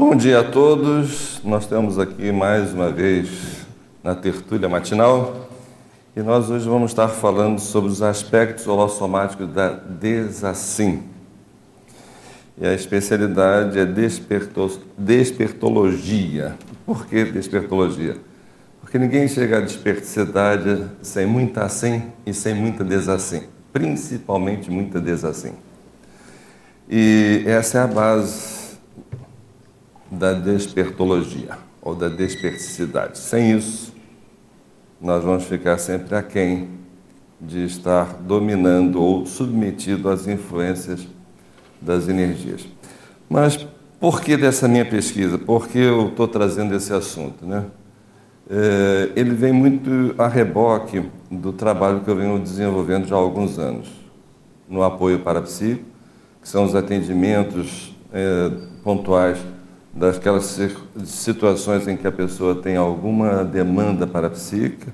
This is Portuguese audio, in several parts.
Bom dia a todos. Nós estamos aqui mais uma vez na tertúlia matinal e nós hoje vamos estar falando sobre os aspectos holossomáticos da desassim. E a especialidade é desperto, despertologia. Por que despertologia? Porque ninguém chega à desperticidade sem muita assim e sem muita desassim, principalmente muita desassim. E essa é a base da despertologia ou da desperticidade. Sem isso, nós vamos ficar sempre aquém de estar dominando ou submetido às influências das energias. Mas por que dessa minha pesquisa? Por que eu estou trazendo esse assunto? Né? É, ele vem muito a reboque do trabalho que eu venho desenvolvendo já há alguns anos, no apoio para psico, que são os atendimentos é, pontuais daquelas situações em que a pessoa tem alguma demanda para psíquica,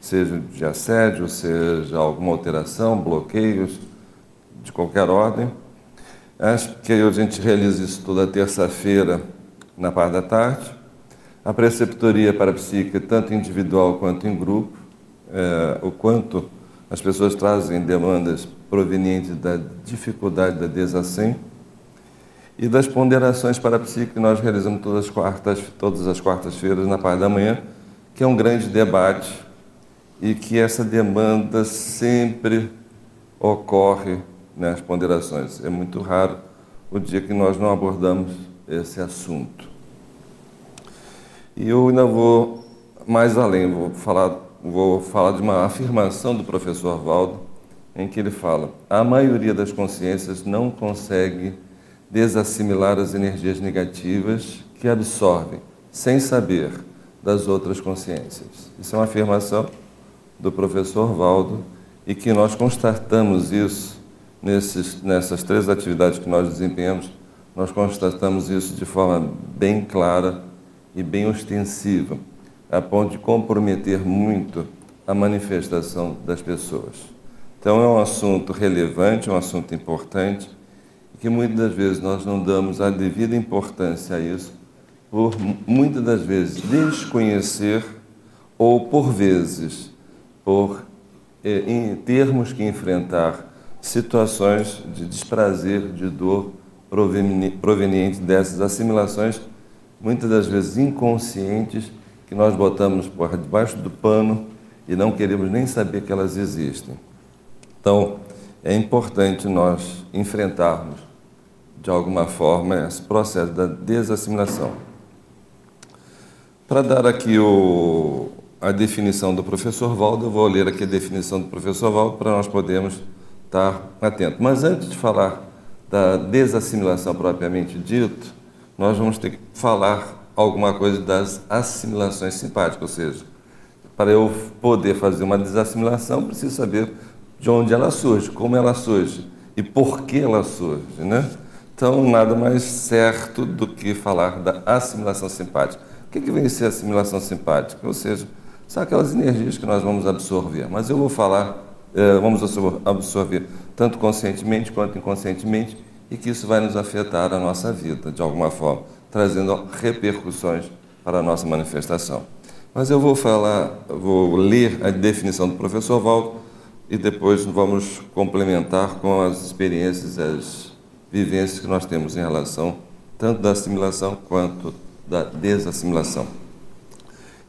seja de assédio, seja alguma alteração, bloqueios de qualquer ordem. Acho que a gente realiza isso toda terça-feira, na parte da tarde. A preceptoria para psíquica, tanto individual quanto em grupo, é, o quanto as pessoas trazem demandas provenientes da dificuldade da desassem e das ponderações para a psique que nós realizamos todas as quartas, todas as quartas-feiras na parte da manhã, que é um grande debate e que essa demanda sempre ocorre nas ponderações. É muito raro o dia que nós não abordamos esse assunto. E eu ainda vou mais além, vou falar, vou falar de uma afirmação do professor Valdo, em que ele fala: a maioria das consciências não consegue desassimilar as energias negativas que absorvem, sem saber, das outras consciências. Isso é uma afirmação do professor Valdo e que nós constatamos isso nesses, nessas três atividades que nós desempenhamos, nós constatamos isso de forma bem clara e bem ostensiva, a ponto de comprometer muito a manifestação das pessoas. Então é um assunto relevante, um assunto importante que muitas das vezes nós não damos a devida importância a isso, por muitas das vezes desconhecer ou por vezes por eh, termos que enfrentar situações de desprazer, de dor proveniente dessas assimilações, muitas das vezes inconscientes, que nós botamos por debaixo do pano e não queremos nem saber que elas existem. Então, é importante nós enfrentarmos de alguma forma, esse processo da desassimilação. Para dar aqui o, a definição do professor Valdo, eu vou ler aqui a definição do professor Valdo para nós podermos estar atentos. Mas antes de falar da desassimilação propriamente dito, nós vamos ter que falar alguma coisa das assimilações simpáticas, ou seja, para eu poder fazer uma desassimilação, preciso saber de onde ela surge, como ela surge e por que ela surge, né? Então, nada mais certo do que falar da assimilação simpática. O que, que vem ser assimilação simpática? Ou seja, são aquelas energias que nós vamos absorver. Mas eu vou falar, eh, vamos absorver tanto conscientemente quanto inconscientemente e que isso vai nos afetar a nossa vida de alguma forma, trazendo repercussões para a nossa manifestação. Mas eu vou falar, vou ler a definição do professor Valdo e depois vamos complementar com as experiências, as vivências que nós temos em relação tanto da assimilação quanto da desassimilação.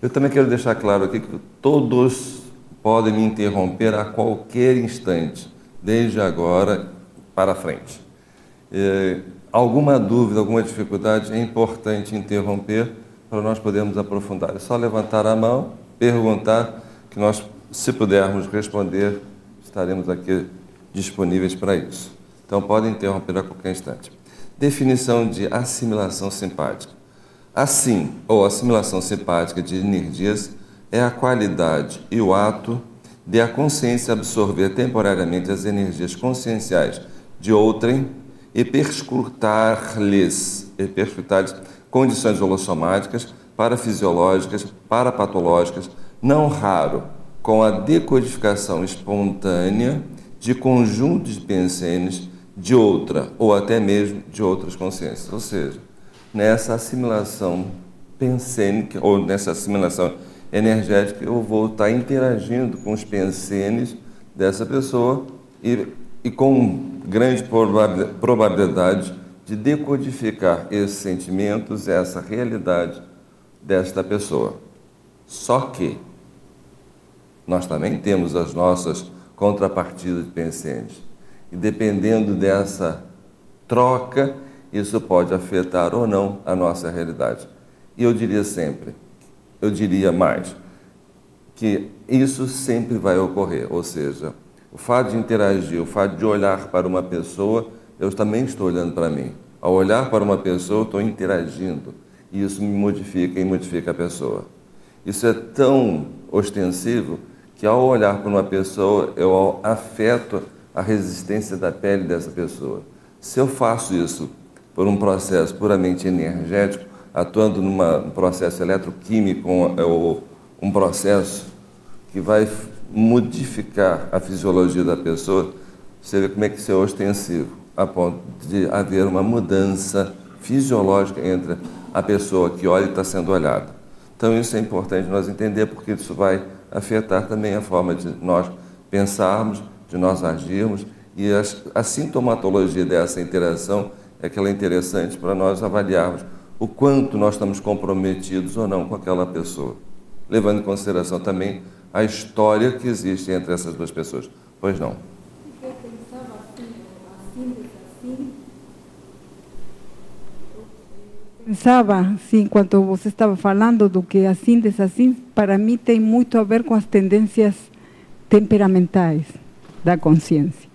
Eu também quero deixar claro aqui que todos podem me interromper a qualquer instante, desde agora para frente. É, alguma dúvida, alguma dificuldade, é importante interromper para nós podermos aprofundar. É só levantar a mão, perguntar, que nós, se pudermos responder, estaremos aqui disponíveis para isso. Então podem interromper a qualquer instante. Definição de assimilação simpática. Assim, ou assimilação simpática de energias é a qualidade e o ato de a consciência absorver temporariamente as energias conscienciais de outrem e perscrutar-lhes perscrutar condições holossomáticas, parafisiológicas, parapatológicas, não raro com a decodificação espontânea de conjuntos de pensenes de outra, ou até mesmo de outras consciências. Ou seja, nessa assimilação pensênica, ou nessa assimilação energética, eu vou estar interagindo com os pensenes dessa pessoa e, e com grande probabilidade de decodificar esses sentimentos, essa realidade desta pessoa. Só que nós também temos as nossas contrapartidas de pensenes. E dependendo dessa troca, isso pode afetar ou não a nossa realidade. E eu diria sempre, eu diria mais, que isso sempre vai ocorrer, ou seja, o fato de interagir, o fato de olhar para uma pessoa, eu também estou olhando para mim. Ao olhar para uma pessoa, eu estou interagindo. E isso me modifica e modifica a pessoa. Isso é tão ostensivo que ao olhar para uma pessoa, eu afeto a resistência da pele dessa pessoa. Se eu faço isso por um processo puramente energético, atuando num processo eletroquímico ou um processo que vai modificar a fisiologia da pessoa, você vê como é que isso é ostensivo, a ponto de haver uma mudança fisiológica entre a pessoa que olha e está sendo olhada. Então isso é importante nós entender, porque isso vai afetar também a forma de nós pensarmos, de nós agirmos, e a, sintomatologia dessa interação é aquela interessante para nós avaliarmos o quanto nós estamos comprometidos ou não com aquela pessoa, levando em consideração também a história que existe entre essas duas pessoas. Pois não. Pensava assim, enquanto você estava falando do que assim, assim, para mim tem muito a ver com as tendências temperamentais da consciência.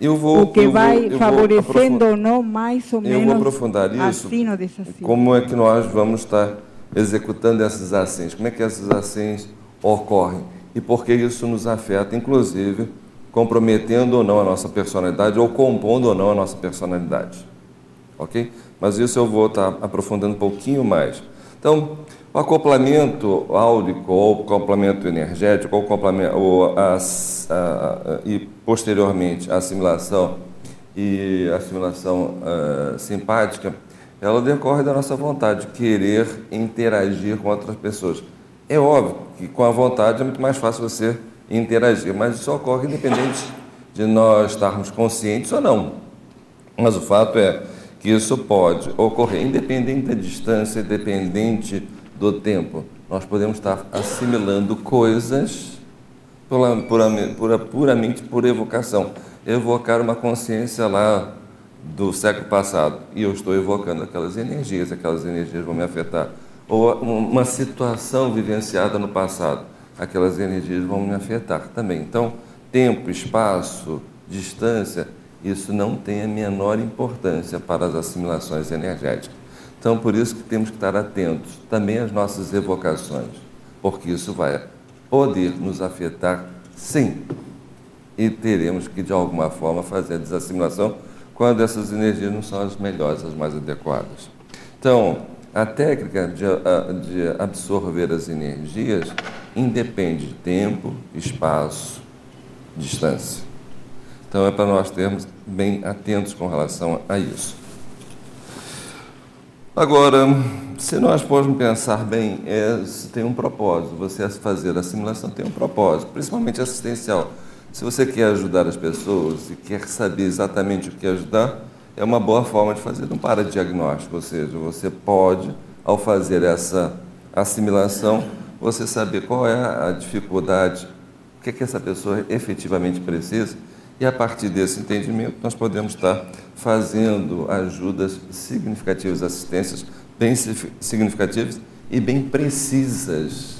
Eu vou, o que eu vai vou, favorecendo ou não, mais ou eu menos. vou aprofundar isso. Assim ou desassim. Como é que nós vamos estar executando essas ações? Como é que essas ações ocorrem? E por que isso nos afeta, inclusive, comprometendo ou não a nossa personalidade ou compondo ou não a nossa personalidade. Ok? Mas isso eu vou estar aprofundando um pouquinho mais. Então, o acoplamento áurico ou acoplamento energético ou, acoplamento, ou a, a, e posteriormente a assimilação e assimilação uh, simpática, ela decorre da nossa vontade de querer interagir com outras pessoas. É óbvio que com a vontade é muito mais fácil você interagir, mas isso ocorre independente de nós estarmos conscientes ou não. Mas o fato é que isso pode ocorrer independente da distância, independente do tempo. Nós podemos estar assimilando coisas puramente, puramente por evocação. Evocar uma consciência lá do século passado e eu estou evocando aquelas energias, aquelas energias vão me afetar. Ou uma situação vivenciada no passado, aquelas energias vão me afetar também. Então, tempo, espaço, distância, isso não tem a menor importância para as assimilações energéticas. Então, por isso que temos que estar atentos também às nossas evocações, porque isso vai poder nos afetar, sim, e teremos que, de alguma forma, fazer a desassimilação quando essas energias não são as melhores, as mais adequadas. Então, a técnica de, de absorver as energias independe de tempo, espaço, distância. Então, é para nós termos bem atentos com relação a isso. Agora, se nós formos pensar bem, é, tem um propósito. Você fazer a simulação tem um propósito, principalmente assistencial. Se você quer ajudar as pessoas e quer saber exatamente o que ajudar, é uma boa forma de fazer um paradiagnóstico, ou seja, você pode, ao fazer essa assimilação, você saber qual é a dificuldade, o que, é que essa pessoa efetivamente precisa e a partir desse entendimento, nós podemos estar fazendo ajudas significativas, assistências bem significativas e bem precisas.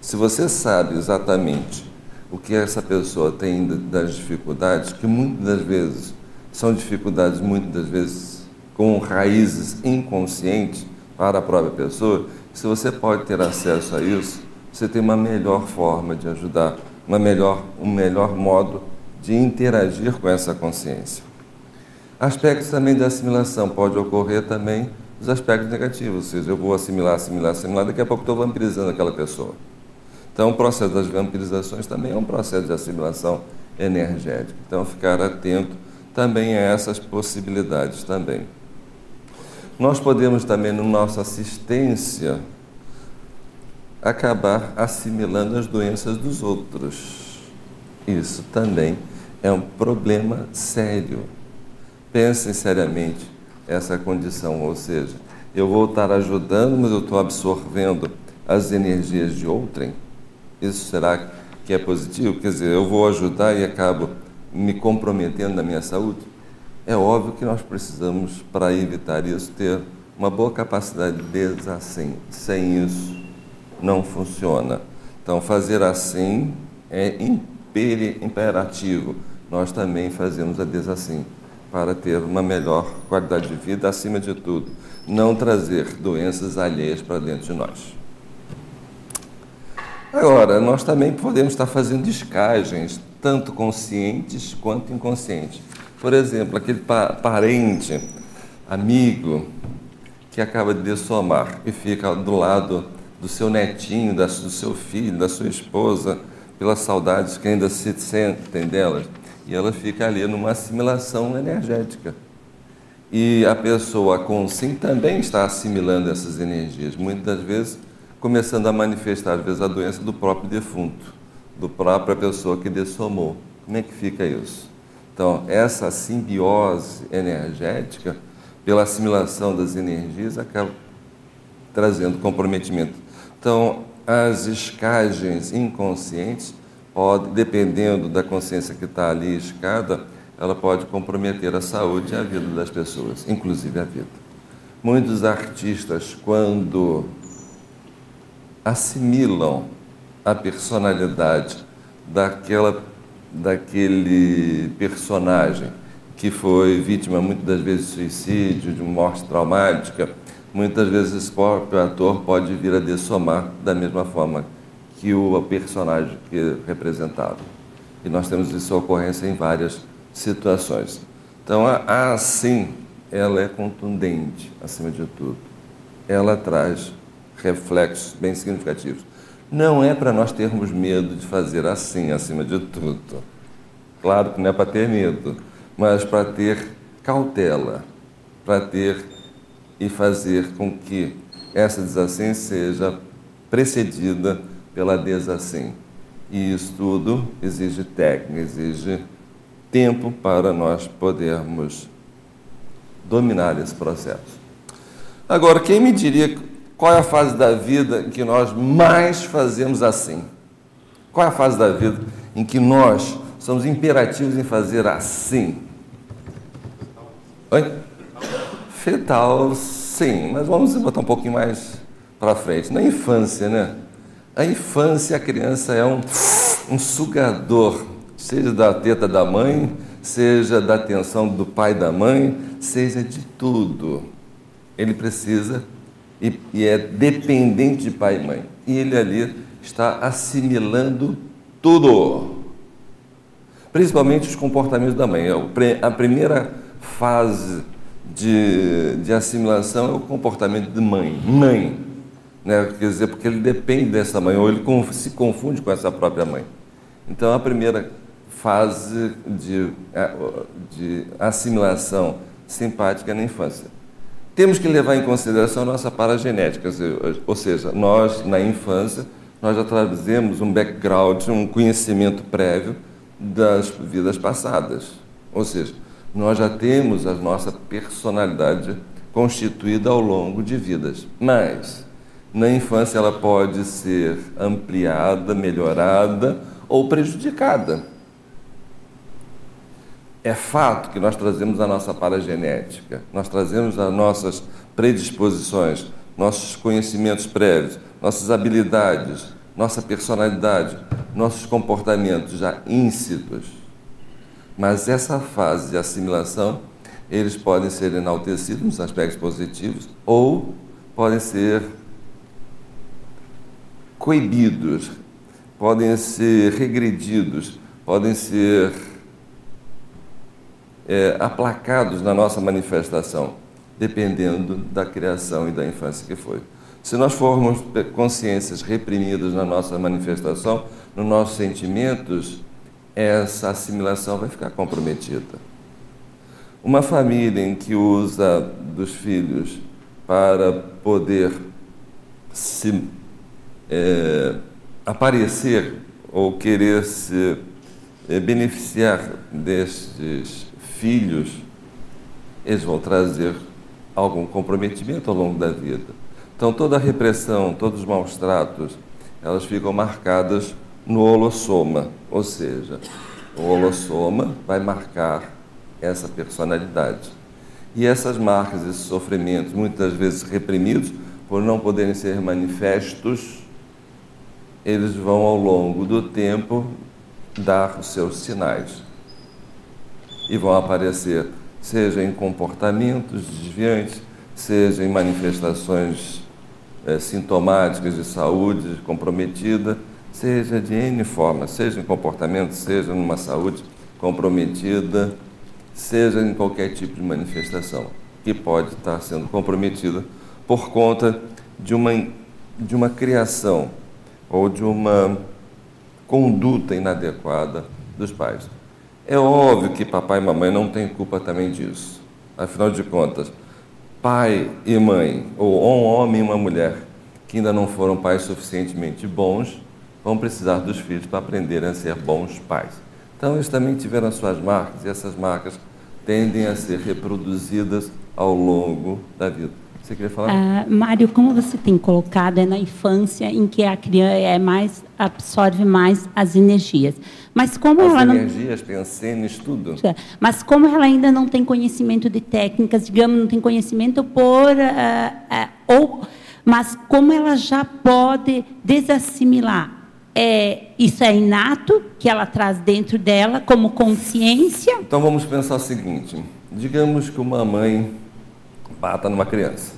Se você sabe exatamente o que essa pessoa tem das dificuldades, que muitas das vezes são dificuldades, muitas das vezes com raízes inconscientes para a própria pessoa, se você pode ter acesso a isso, você tem uma melhor forma de ajudar, uma melhor, um melhor modo de interagir com essa consciência. Aspectos também da assimilação pode ocorrer também os aspectos negativos, ou seja, eu vou assimilar, assimilar, assimilar, daqui a pouco estou vampirizando aquela pessoa. Então, o processo das vampirizações também é um processo de assimilação energética. Então, ficar atento também a essas possibilidades também. nós podemos também, no nossa assistência, acabar assimilando as doenças dos outros. Isso também é um problema sério. Pensem seriamente essa condição, ou seja, eu vou estar ajudando, mas eu estou absorvendo as energias de outrem. Isso será que é positivo? Quer dizer, eu vou ajudar e acabo me comprometendo na minha saúde? É óbvio que nós precisamos, para evitar isso, ter uma boa capacidade de assim. Sem isso, não funciona. Então, fazer assim é imperativo. Nós também fazemos a desassim para ter uma melhor qualidade de vida, acima de tudo, não trazer doenças alheias para dentro de nós. Agora, nós também podemos estar fazendo descagens, tanto conscientes quanto inconscientes. Por exemplo, aquele pa parente, amigo, que acaba de dessomar e fica do lado do seu netinho, do seu filho, da sua esposa, pelas saudades que ainda se sentem delas. E ela fica ali numa assimilação energética. E a pessoa com sim também está assimilando essas energias. Muitas vezes começando a manifestar, às vezes, a doença do próprio defunto, do própria pessoa que dessomou. Como é que fica isso? Então, essa simbiose energética, pela assimilação das energias, acaba trazendo comprometimento. Então, as escagens inconscientes, pode, dependendo da consciência que está ali escada, ela pode comprometer a saúde e a vida das pessoas, inclusive a vida. Muitos artistas, quando assimilam a personalidade daquela, daquele personagem que foi vítima muitas das vezes de suicídio, de morte traumática, muitas vezes esse próprio ator pode vir a dessomar da mesma forma que o personagem que representava. E nós temos isso ocorrência em várias situações. Então, a assim, ela é contundente, acima de tudo. Ela traz reflexos bem significativos. Não é para nós termos medo de fazer assim, acima de tudo. Claro que não é para ter medo, mas para ter cautela, para ter e fazer com que essa desassim seja precedida pela desassim. E isso tudo exige técnica, exige tempo para nós podermos dominar esse processo. Agora, quem me diria qual é a fase da vida em que nós mais fazemos assim? Qual é a fase da vida em que nós somos imperativos em fazer assim? Oi? Fetal, sim, mas vamos botar um pouquinho mais para frente. Na infância, né? A infância, a criança é um, um sugador, seja da teta da mãe, seja da atenção do pai da mãe, seja de tudo. Ele precisa e, e é dependente de pai e mãe. E ele ali está assimilando tudo, principalmente os comportamentos da mãe. É a primeira fase de, de assimilação é o comportamento de mãe. Mãe, né? quer dizer, porque ele depende dessa mãe, ou ele se confunde com essa própria mãe. Então, a primeira fase de, de assimilação simpática é na infância. Temos que levar em consideração a nossa paragenética, ou seja, nós, na infância, nós já trazemos um background, um conhecimento prévio das vidas passadas. Ou seja, nós já temos a nossa personalidade constituída ao longo de vidas. Mas, na infância, ela pode ser ampliada, melhorada ou prejudicada. É fato que nós trazemos a nossa paragenética, nós trazemos as nossas predisposições, nossos conhecimentos prévios, nossas habilidades, nossa personalidade, nossos comportamentos já íncitos. Mas essa fase de assimilação, eles podem ser enaltecidos nos aspectos positivos ou podem ser coibidos, podem ser regredidos, podem ser é, aplacados na nossa manifestação, dependendo da criação e da infância que foi. Se nós formos consciências reprimidas na nossa manifestação, nos nossos sentimentos, essa assimilação vai ficar comprometida. Uma família em que usa dos filhos para poder se é, aparecer ou querer se é, beneficiar destes filhos, eles vão trazer algum comprometimento ao longo da vida. Então toda a repressão, todos os maus tratos, elas ficam marcadas no holossoma, ou seja, o holossoma vai marcar essa personalidade. E essas marcas, esses sofrimentos, muitas vezes reprimidos, por não poderem ser manifestos, eles vão ao longo do tempo dar os seus sinais. E vão aparecer, seja em comportamentos desviantes, seja em manifestações é, sintomáticas de saúde comprometida, seja de N forma, seja em comportamento, seja numa saúde comprometida, seja em qualquer tipo de manifestação que pode estar sendo comprometida por conta de uma, de uma criação ou de uma conduta inadequada dos pais. É óbvio que papai e mamãe não têm culpa também disso. Afinal de contas, pai e mãe, ou um homem e uma mulher, que ainda não foram pais suficientemente bons, vão precisar dos filhos para aprenderem a ser bons pais. Então, eles também tiveram as suas marcas, e essas marcas tendem a ser reproduzidas ao longo da vida. Você queria falar? Uh, Mário, como você tem colocado, é na infância em que a criança é mais absorve mais as energias. Mas como as ela energias, não... pensei nisso tudo. É, mas como ela ainda não tem conhecimento de técnicas, digamos, não tem conhecimento por uh, uh, ou, mas como ela já pode desassimilar é, isso é inato, que ela traz dentro dela como consciência. Então vamos pensar o seguinte: digamos que uma mãe bata numa criança.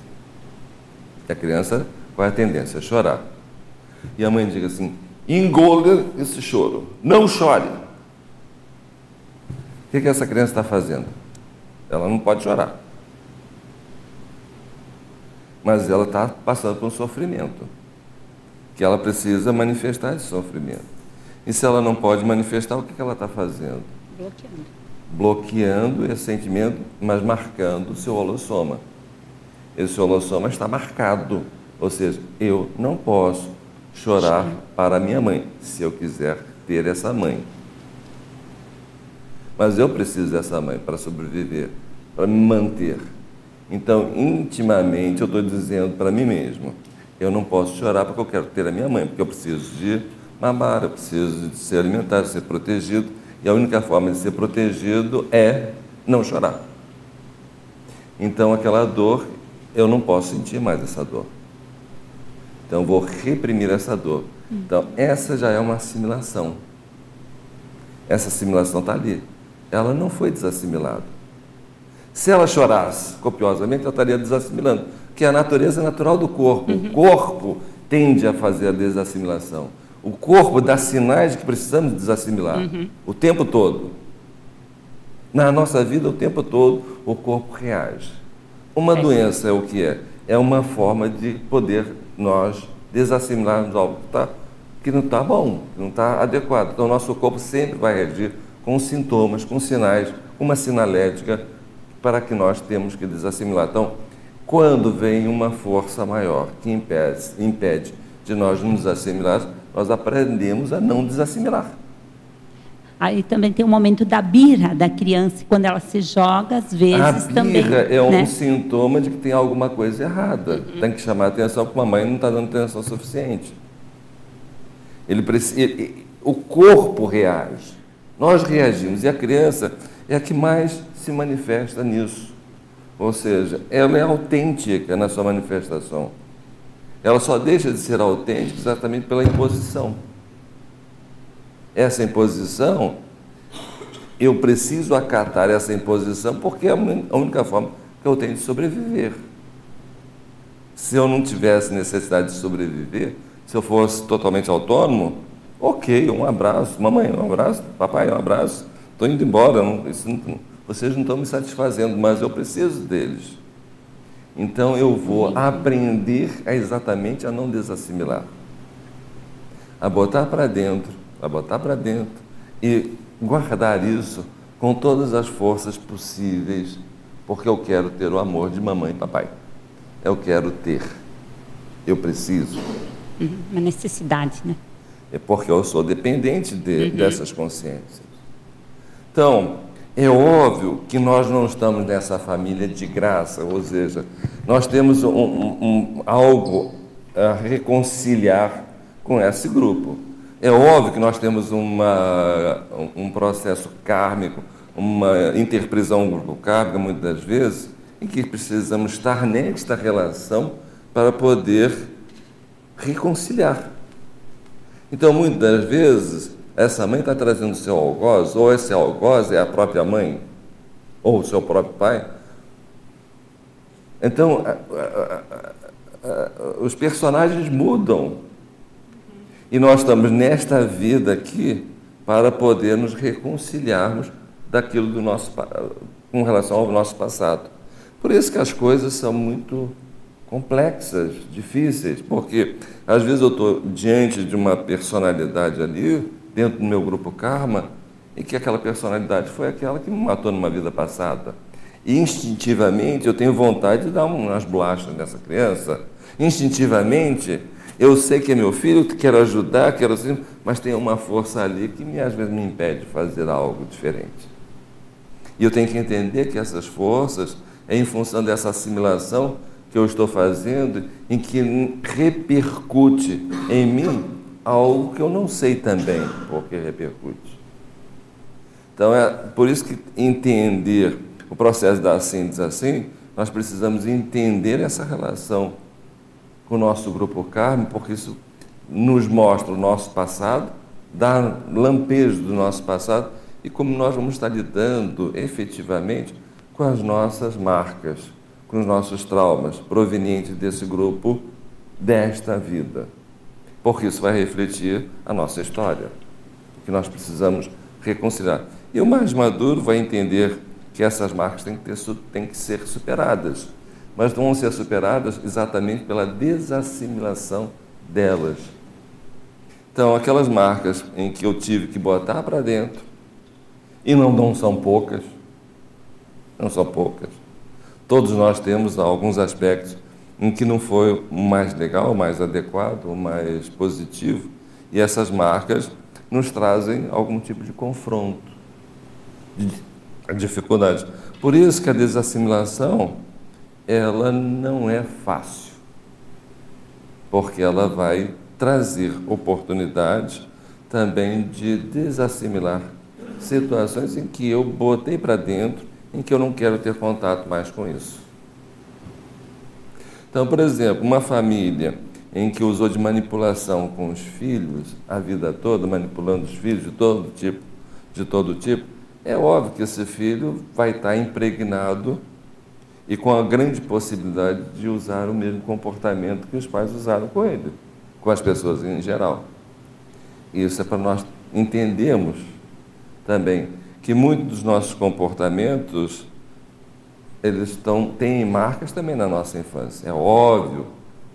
E a criança, qual a tendência? Chorar. E a mãe diga assim: engolha esse choro, não chore. O que, que essa criança está fazendo? Ela não pode chorar. Mas ela está passando por um sofrimento que ela precisa manifestar esse sofrimento. E se ela não pode manifestar, o que ela está fazendo? Bloqueando. Bloqueando esse sentimento, mas marcando o seu holossoma. Esse holossoma está marcado. Ou seja, eu não posso chorar para minha mãe, se eu quiser ter essa mãe. Mas eu preciso dessa mãe para sobreviver, para me manter. Então, intimamente, eu estou dizendo para mim mesmo: eu não posso chorar porque eu quero ter a minha mãe, porque eu preciso de mamar, eu preciso de ser alimentado, de ser protegido. E a única forma de ser protegido é não chorar. Então, aquela dor, eu não posso sentir mais essa dor. Então, vou reprimir essa dor. Então, essa já é uma assimilação. Essa assimilação está ali. Ela não foi desassimilada. Se ela chorasse copiosamente, ela estaria desassimilando que a natureza é natural do corpo. Uhum. O corpo tende a fazer a desassimilação. O corpo dá sinais de que precisamos desassimilar uhum. o tempo todo. Na nossa vida, o tempo todo, o corpo reage. Uma é. doença é o que é? É uma forma de poder nós desassimilarmos algo que, tá, que não está bom, que não está adequado. Então, o nosso corpo sempre vai reagir com sintomas, com sinais, uma sinalética para que nós temos que desassimilar. Então, quando vem uma força maior que impede, impede de nós nos assimilar, nós aprendemos a não desassimilar. Aí também tem o momento da birra da criança, quando ela se joga, às vezes a birra também. é um né? sintoma de que tem alguma coisa errada. Uhum. Tem que chamar a atenção porque a mãe não está dando atenção suficiente. Ele precisa, ele, o corpo reage. Nós reagimos e a criança é a que mais se manifesta nisso. Ou seja, ela é autêntica na sua manifestação. Ela só deixa de ser autêntica exatamente pela imposição. Essa imposição, eu preciso acatar essa imposição porque é a única forma que eu tenho de sobreviver. Se eu não tivesse necessidade de sobreviver, se eu fosse totalmente autônomo, ok, um abraço, mamãe, um abraço, papai, um abraço, estou indo embora, não, não, vocês não estão me satisfazendo, mas eu preciso deles. Então eu vou aprender a exatamente a não desassimilar, a botar para dentro, a botar para dentro e guardar isso com todas as forças possíveis, porque eu quero ter o amor de mamãe e papai. Eu quero ter. Eu preciso. Uhum, uma necessidade, né? É porque eu sou dependente de, uhum. dessas consciências. Então, é óbvio que nós não estamos nessa família de graça, ou seja, nós temos um, um, algo a reconciliar com esse grupo. É óbvio que nós temos uma, um processo kármico, uma interprisão grupo kármica, muitas das vezes, em que precisamos estar nesta relação para poder reconciliar. Então, muitas das vezes, essa mãe está trazendo seu algoz, ou esse algoz é a própria mãe, ou o seu próprio pai. Então, os personagens mudam. E nós estamos nesta vida aqui para poder nos reconciliarmos daquilo do nosso com relação ao nosso passado. Por isso que as coisas são muito complexas, difíceis, porque às vezes eu estou diante de uma personalidade ali, dentro do meu grupo karma, e que aquela personalidade foi aquela que me matou numa vida passada. E instintivamente eu tenho vontade de dar umas bolachas nessa criança. Instintivamente eu sei que é meu filho, quero ajudar, quero assim, mas tem uma força ali que me, às vezes me impede de fazer algo diferente. E eu tenho que entender que essas forças é em função dessa assimilação que eu estou fazendo, em que repercute em mim algo que eu não sei também porque repercute. Então é por isso que entender o processo da assim diz assim, nós precisamos entender essa relação com o nosso grupo Carme, porque isso nos mostra o nosso passado, dá lampejos do nosso passado e como nós vamos estar lidando efetivamente com as nossas marcas, com os nossos traumas provenientes desse grupo desta vida. Porque isso vai refletir a nossa história, que nós precisamos reconciliar. E o mais maduro vai entender que essas marcas têm que, ter, têm que ser superadas mas vão ser superadas exatamente pela desassimilação delas. Então, aquelas marcas em que eu tive que botar para dentro, e não, não são poucas, não são poucas. Todos nós temos alguns aspectos em que não foi o mais legal, o mais adequado, o mais positivo, e essas marcas nos trazem algum tipo de confronto, de dificuldade. Por isso que a desassimilação ela não é fácil, porque ela vai trazer oportunidades também de desassimilar situações em que eu botei para dentro, em que eu não quero ter contato mais com isso. Então, por exemplo, uma família em que usou de manipulação com os filhos a vida toda, manipulando os filhos de todo tipo, de todo tipo, é óbvio que esse filho vai estar impregnado e com a grande possibilidade de usar o mesmo comportamento que os pais usaram com ele, com as pessoas em geral. Isso é para nós entendermos também que muitos dos nossos comportamentos eles estão, têm marcas também na nossa infância. É óbvio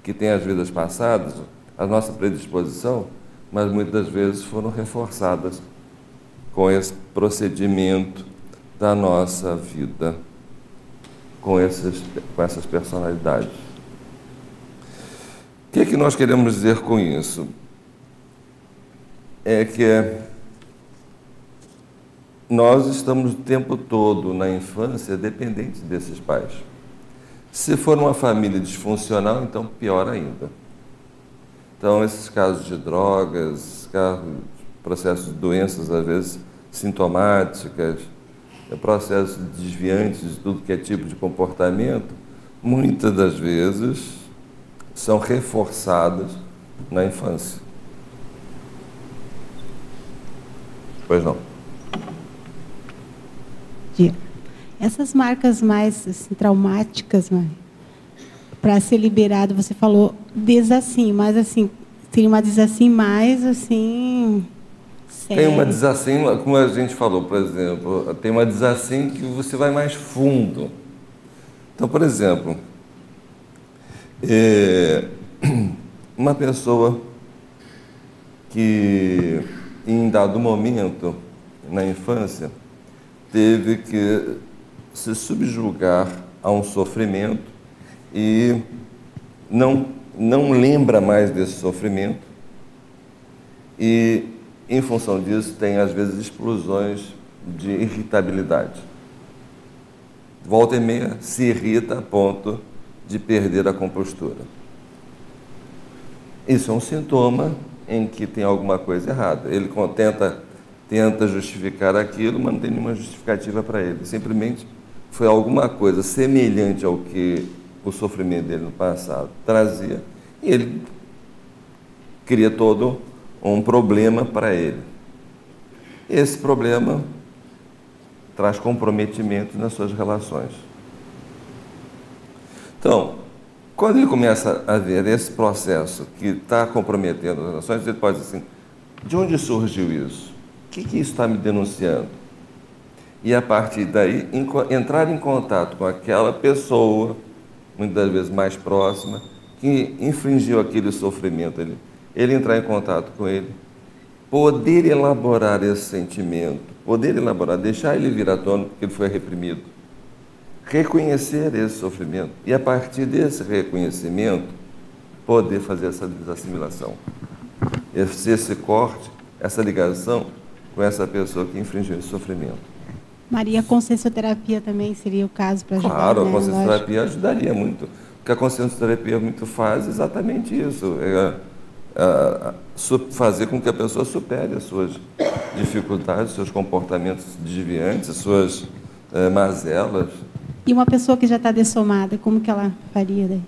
que tem as vidas passadas, a nossa predisposição, mas muitas vezes foram reforçadas com esse procedimento da nossa vida com, esses, com essas personalidades. O que, é que nós queremos dizer com isso? É que nós estamos o tempo todo na infância dependentes desses pais. Se for uma família disfuncional, então pior ainda. Então, esses casos de drogas, processos de doenças, às vezes sintomáticas, processos desviantes de tudo que é tipo de comportamento, muitas das vezes são reforçadas na infância. Pois não. Essas marcas mais assim, traumáticas, para ser liberado, você falou desassim, mas assim, tem uma desassim mais assim tem uma desassim, como a gente falou, por exemplo, tem uma desassim que você vai mais fundo. Então, por exemplo, é, uma pessoa que em dado momento na infância teve que se subjugar a um sofrimento e não, não lembra mais desse sofrimento e, em função disso, tem às vezes explosões de irritabilidade. Volta e meia se irrita a ponto de perder a compostura. Isso é um sintoma em que tem alguma coisa errada. Ele tenta, tenta justificar aquilo, mas não tem nenhuma justificativa para ele. Simplesmente foi alguma coisa semelhante ao que o sofrimento dele no passado trazia e ele cria todo um problema para ele. Esse problema traz comprometimento nas suas relações. Então, quando ele começa a ver esse processo que está comprometendo as relações, ele pode dizer assim: de onde surgiu isso? Que, que está me denunciando? E a partir daí, entrar em contato com aquela pessoa, muitas vezes mais próxima, que infringiu aquele sofrimento ali. Ele entrar em contato com ele, poder elaborar esse sentimento, poder elaborar, deixar ele vir à tona, porque ele foi reprimido reconhecer esse sofrimento e, a partir desse reconhecimento, poder fazer essa desassimilação. Esse, esse corte, essa ligação com essa pessoa que infringiu esse sofrimento. Maria, a consciencioterapia também seria o caso para ajudar? Claro, né? a consciencioterapia ajudaria muito. O que a consciencioterapia muito faz é exatamente isso. É, é, fazer com que a pessoa supere as suas dificuldades, seus comportamentos desviantes, suas é, mazelas. E uma pessoa que já está dessomada, como que ela faria daí?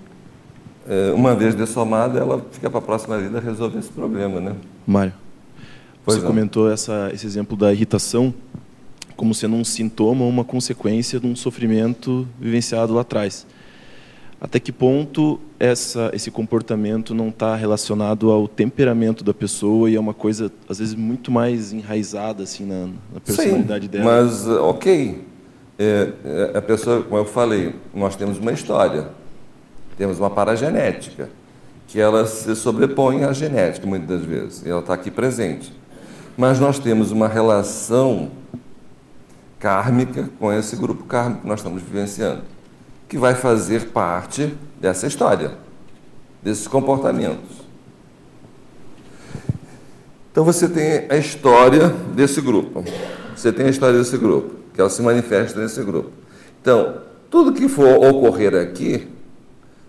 É, uma vez dessomada, ela fica para a próxima vida resolver esse problema, né? Mário, Pois você não. comentou essa, esse exemplo da irritação como sendo um sintoma ou uma consequência de um sofrimento vivenciado lá atrás. Até que ponto essa, esse comportamento não está relacionado ao temperamento da pessoa e é uma coisa, às vezes, muito mais enraizada assim, na, na personalidade Sim, dela? Mas, ok. É, é, a pessoa, como eu falei, nós temos uma história, temos uma paragenética, que ela se sobrepõe à genética, muitas das vezes, e ela está aqui presente. Mas nós temos uma relação kármica com esse grupo kármico que nós estamos vivenciando, que vai fazer parte dessa história, desses comportamentos. Então você tem a história desse grupo. Você tem a história desse grupo, que ela se manifesta nesse grupo. Então, tudo que for ocorrer aqui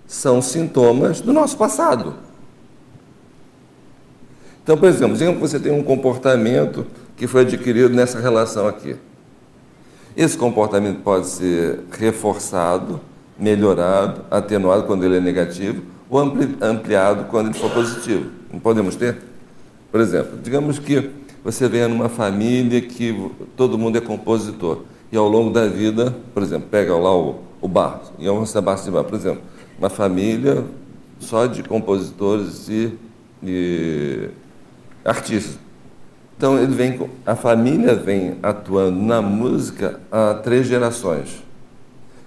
são sintomas do nosso passado. Então, por exemplo, digamos que você tem um comportamento que foi adquirido nessa relação aqui. Esse comportamento pode ser reforçado, melhorado, atenuado quando ele é negativo, ou ampli- ampliado quando ele for positivo. Não podemos ter? Por exemplo, digamos que você venha numa família que todo mundo é compositor. E ao longo da vida, por exemplo, pega lá o, o bar, e Johann Sebastian Bach, por exemplo, uma família só de compositores e, e artistas. Então ele vem, a família vem atuando na música há três gerações.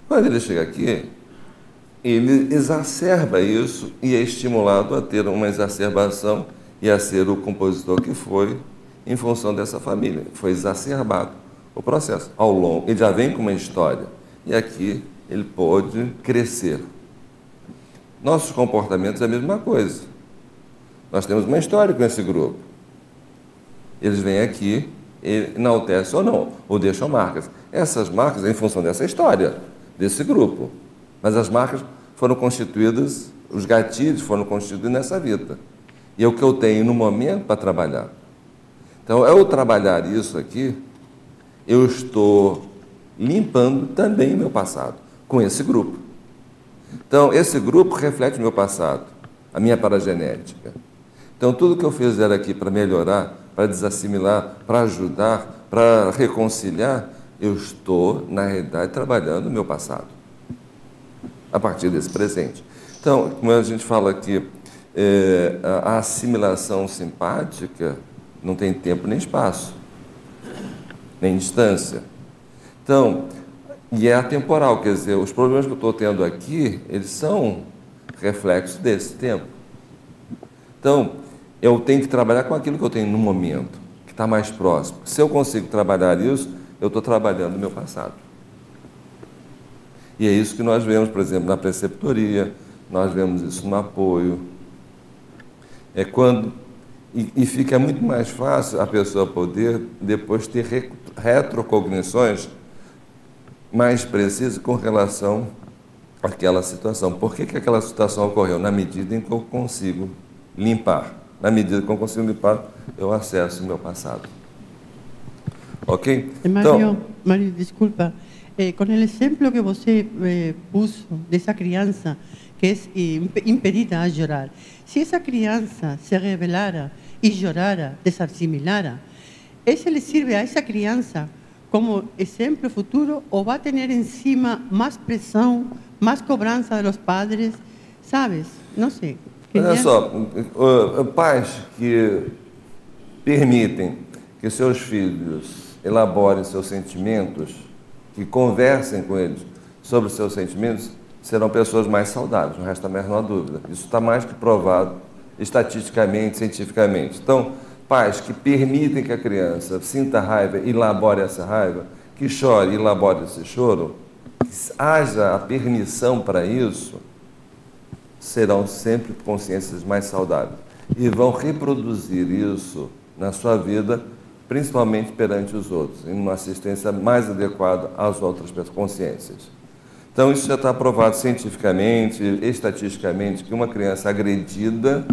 Quando ele chega aqui, ele exacerba isso e é estimulado a ter uma exacerbação e a ser o compositor que foi em função dessa família. Foi exacerbado o processo. Ao longo, ele já vem com uma história e aqui ele pode crescer. Nossos comportamentos é a mesma coisa. Nós temos uma história com esse grupo. Eles vêm aqui, enaltecem ou não, ou deixam marcas. Essas marcas em função dessa história, desse grupo. Mas as marcas foram constituídas, os gatilhos foram constituídos nessa vida. E é o que eu tenho no momento para trabalhar. Então, ao trabalhar isso aqui, eu estou limpando também meu passado com esse grupo. Então, esse grupo reflete o meu passado, a minha paragenética. Então, tudo que eu fizer aqui para melhorar, para desassimilar, para ajudar, para reconciliar, eu estou, na realidade, trabalhando o meu passado, a partir desse presente. Então, como a gente fala aqui, é, a assimilação simpática não tem tempo nem espaço, nem distância. Então, e é atemporal, quer dizer, os problemas que eu estou tendo aqui, eles são reflexos desse tempo. Então, eu tenho que trabalhar com aquilo que eu tenho no momento, que está mais próximo. Se eu consigo trabalhar isso, eu estou trabalhando o meu passado. E é isso que nós vemos, por exemplo, na preceptoria, nós vemos isso no apoio. É quando. E, e fica muito mais fácil a pessoa poder depois ter re, retrocognições mais precisas com relação àquela situação. Por que, que aquela situação ocorreu? Na medida em que eu consigo limpar. Na medida que eu consigo limpar, eu acesso o meu passado. Ok? Mario, então, Mario desculpa. Eh, com o exemplo que você eh, puso dessa criança que é impedida a chorar, se essa criança se revelara e chorara, desassimilara, isso lhe serve a essa criança como exemplo futuro ou vai ter em cima mais pressão, mais cobrança dos padres, sabes? Não sei. Olha só, pais que permitem que seus filhos elaborem seus sentimentos, que conversem com eles sobre seus sentimentos, serão pessoas mais saudáveis, não resta a menor dúvida. Isso está mais que provado estatisticamente, cientificamente. Então, pais que permitem que a criança sinta raiva e elabore essa raiva, que chore e elabore esse choro, que haja a permissão para isso, serão sempre consciências mais saudáveis e vão reproduzir isso na sua vida, principalmente perante os outros, em uma assistência mais adequada às outras consciências. Então, isso já está provado cientificamente, estatisticamente, que uma criança agredida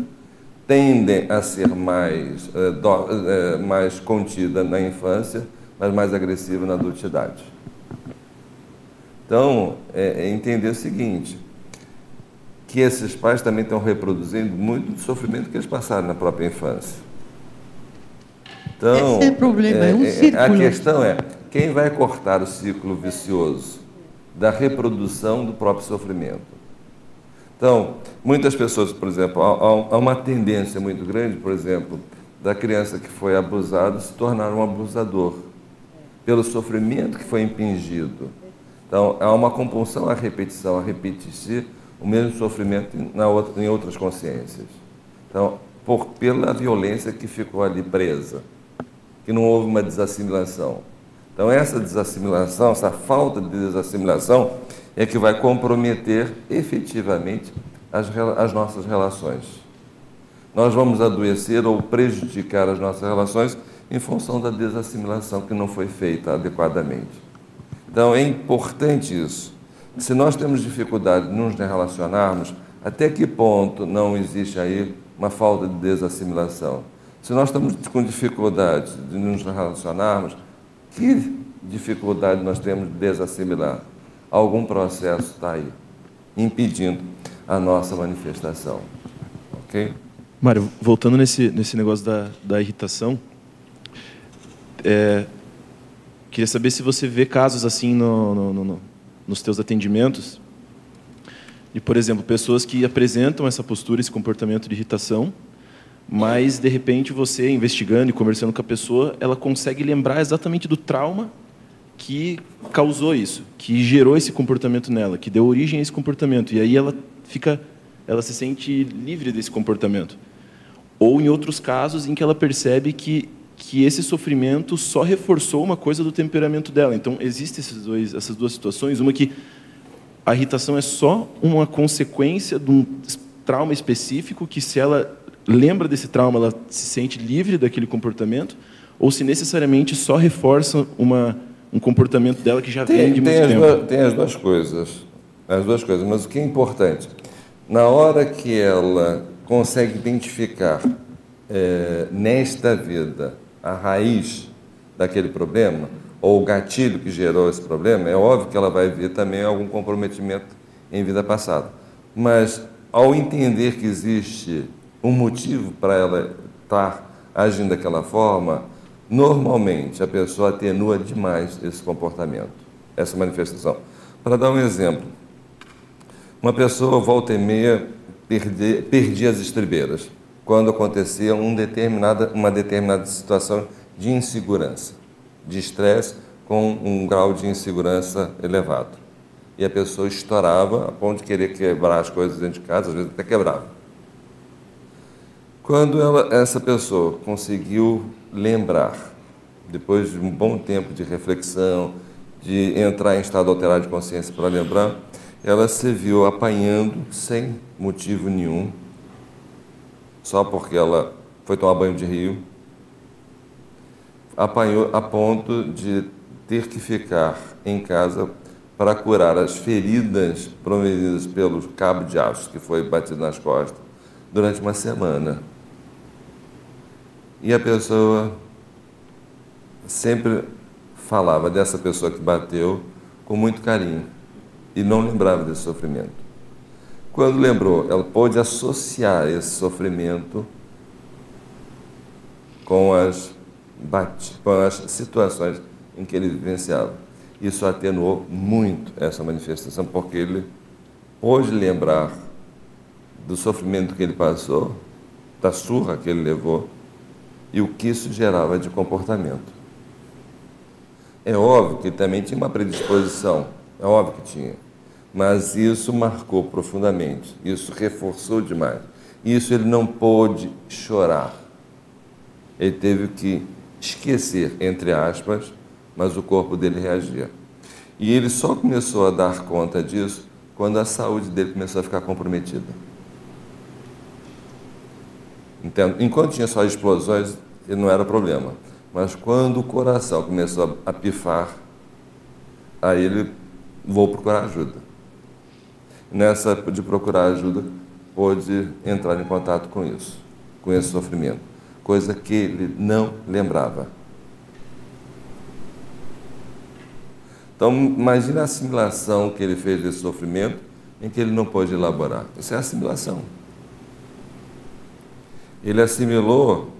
tende a ser mais, é, do, é, mais contida na infância, mas mais agressiva na adultidade. Então, é, é entender o seguinte: que esses pais também estão reproduzindo muito do sofrimento que eles passaram na própria infância. Então, Esse é o problema, é, é um é, círculo. A questão é, quem vai cortar o ciclo vicioso da reprodução do próprio sofrimento? Então, muitas pessoas, por exemplo, há, há uma tendência muito grande, por exemplo, da criança que foi abusada se tornar um abusador, pelo sofrimento que foi impingido. Então, há uma compulsão à repetição, a repetir o mesmo sofrimento outra, em outras consciências. Então, por, pela violência que ficou ali presa, que não houve uma desassimilação. Então, essa desassimilação, essa falta de desassimilação, é que vai comprometer efetivamente as, as nossas relações. Nós vamos adoecer ou prejudicar as nossas relações em função da desassimilação que não foi feita adequadamente. Então, é importante isso. Se nós temos dificuldade de nos relacionarmos, até que ponto não existe aí uma falta de desassimilação? Se nós estamos com dificuldade de nos relacionarmos, que dificuldade nós temos de desassimilar? Algum processo está aí, impedindo a nossa manifestação. Ok? Mário, voltando nesse, nesse negócio da, da irritação, é, queria saber se você vê casos assim no, no, no nos teus atendimentos e, por exemplo, pessoas que apresentam essa postura, esse comportamento de irritação, mas de repente você investigando e conversando com a pessoa, ela consegue lembrar exatamente do trauma que causou isso, que gerou esse comportamento nela, que deu origem a esse comportamento. E aí ela fica, ela se sente livre desse comportamento. Ou em outros casos em que ela percebe que que esse sofrimento só reforçou uma coisa do temperamento dela. Então, existem dois, essas duas situações. Uma que a irritação é só uma consequência de um trauma específico, que se ela lembra desse trauma, ela se sente livre daquele comportamento, ou se necessariamente só reforça uma, um comportamento dela que já tem, vem de muito tempo. Duas, tem as duas coisas. As duas coisas. Mas o que é importante, na hora que ela consegue identificar é, nesta vida a raiz daquele problema, ou o gatilho que gerou esse problema, é óbvio que ela vai ver também algum comprometimento em vida passada. Mas, ao entender que existe um motivo para ela estar agindo daquela forma, normalmente a pessoa atenua demais esse comportamento, essa manifestação. Para dar um exemplo, uma pessoa volta e meia perdia, perdia as estribeiras quando acontecia um determinada, uma determinada situação de insegurança, de estresse com um grau de insegurança elevado. E a pessoa estourava a ponto de querer quebrar as coisas dentro de casa, às vezes até quebrava. Quando ela, essa pessoa conseguiu lembrar depois de um bom tempo de reflexão, de entrar em estado alterado de consciência para lembrar, ela se viu apanhando sem motivo nenhum, só porque ela foi tomar banho de rio, apanhou a ponto de ter que ficar em casa para curar as feridas promovidas pelo cabo de aço que foi batido nas costas durante uma semana. E a pessoa sempre falava dessa pessoa que bateu com muito carinho e não lembrava desse sofrimento. Quando lembrou, ela pôde associar esse sofrimento com as, com as situações em que ele vivenciava. Isso atenuou muito essa manifestação, porque ele pôde lembrar do sofrimento que ele passou, da surra que ele levou e o que isso gerava de comportamento. É óbvio que também tinha uma predisposição, é óbvio que tinha, mas isso marcou profundamente, isso reforçou demais. Isso ele não pôde chorar. Ele teve que esquecer, entre aspas, mas o corpo dele reagia. E ele só começou a dar conta disso quando a saúde dele começou a ficar comprometida. Então, enquanto tinha só explosões, não era problema. Mas quando o coração começou a pifar, aí ele vou procurar ajuda. Nessa de procurar ajuda, pôde entrar em contato com isso, com esse sofrimento, coisa que ele não lembrava. Então, imagine a assimilação que ele fez desse sofrimento em que ele não pôde elaborar. Isso é assimilação. Ele assimilou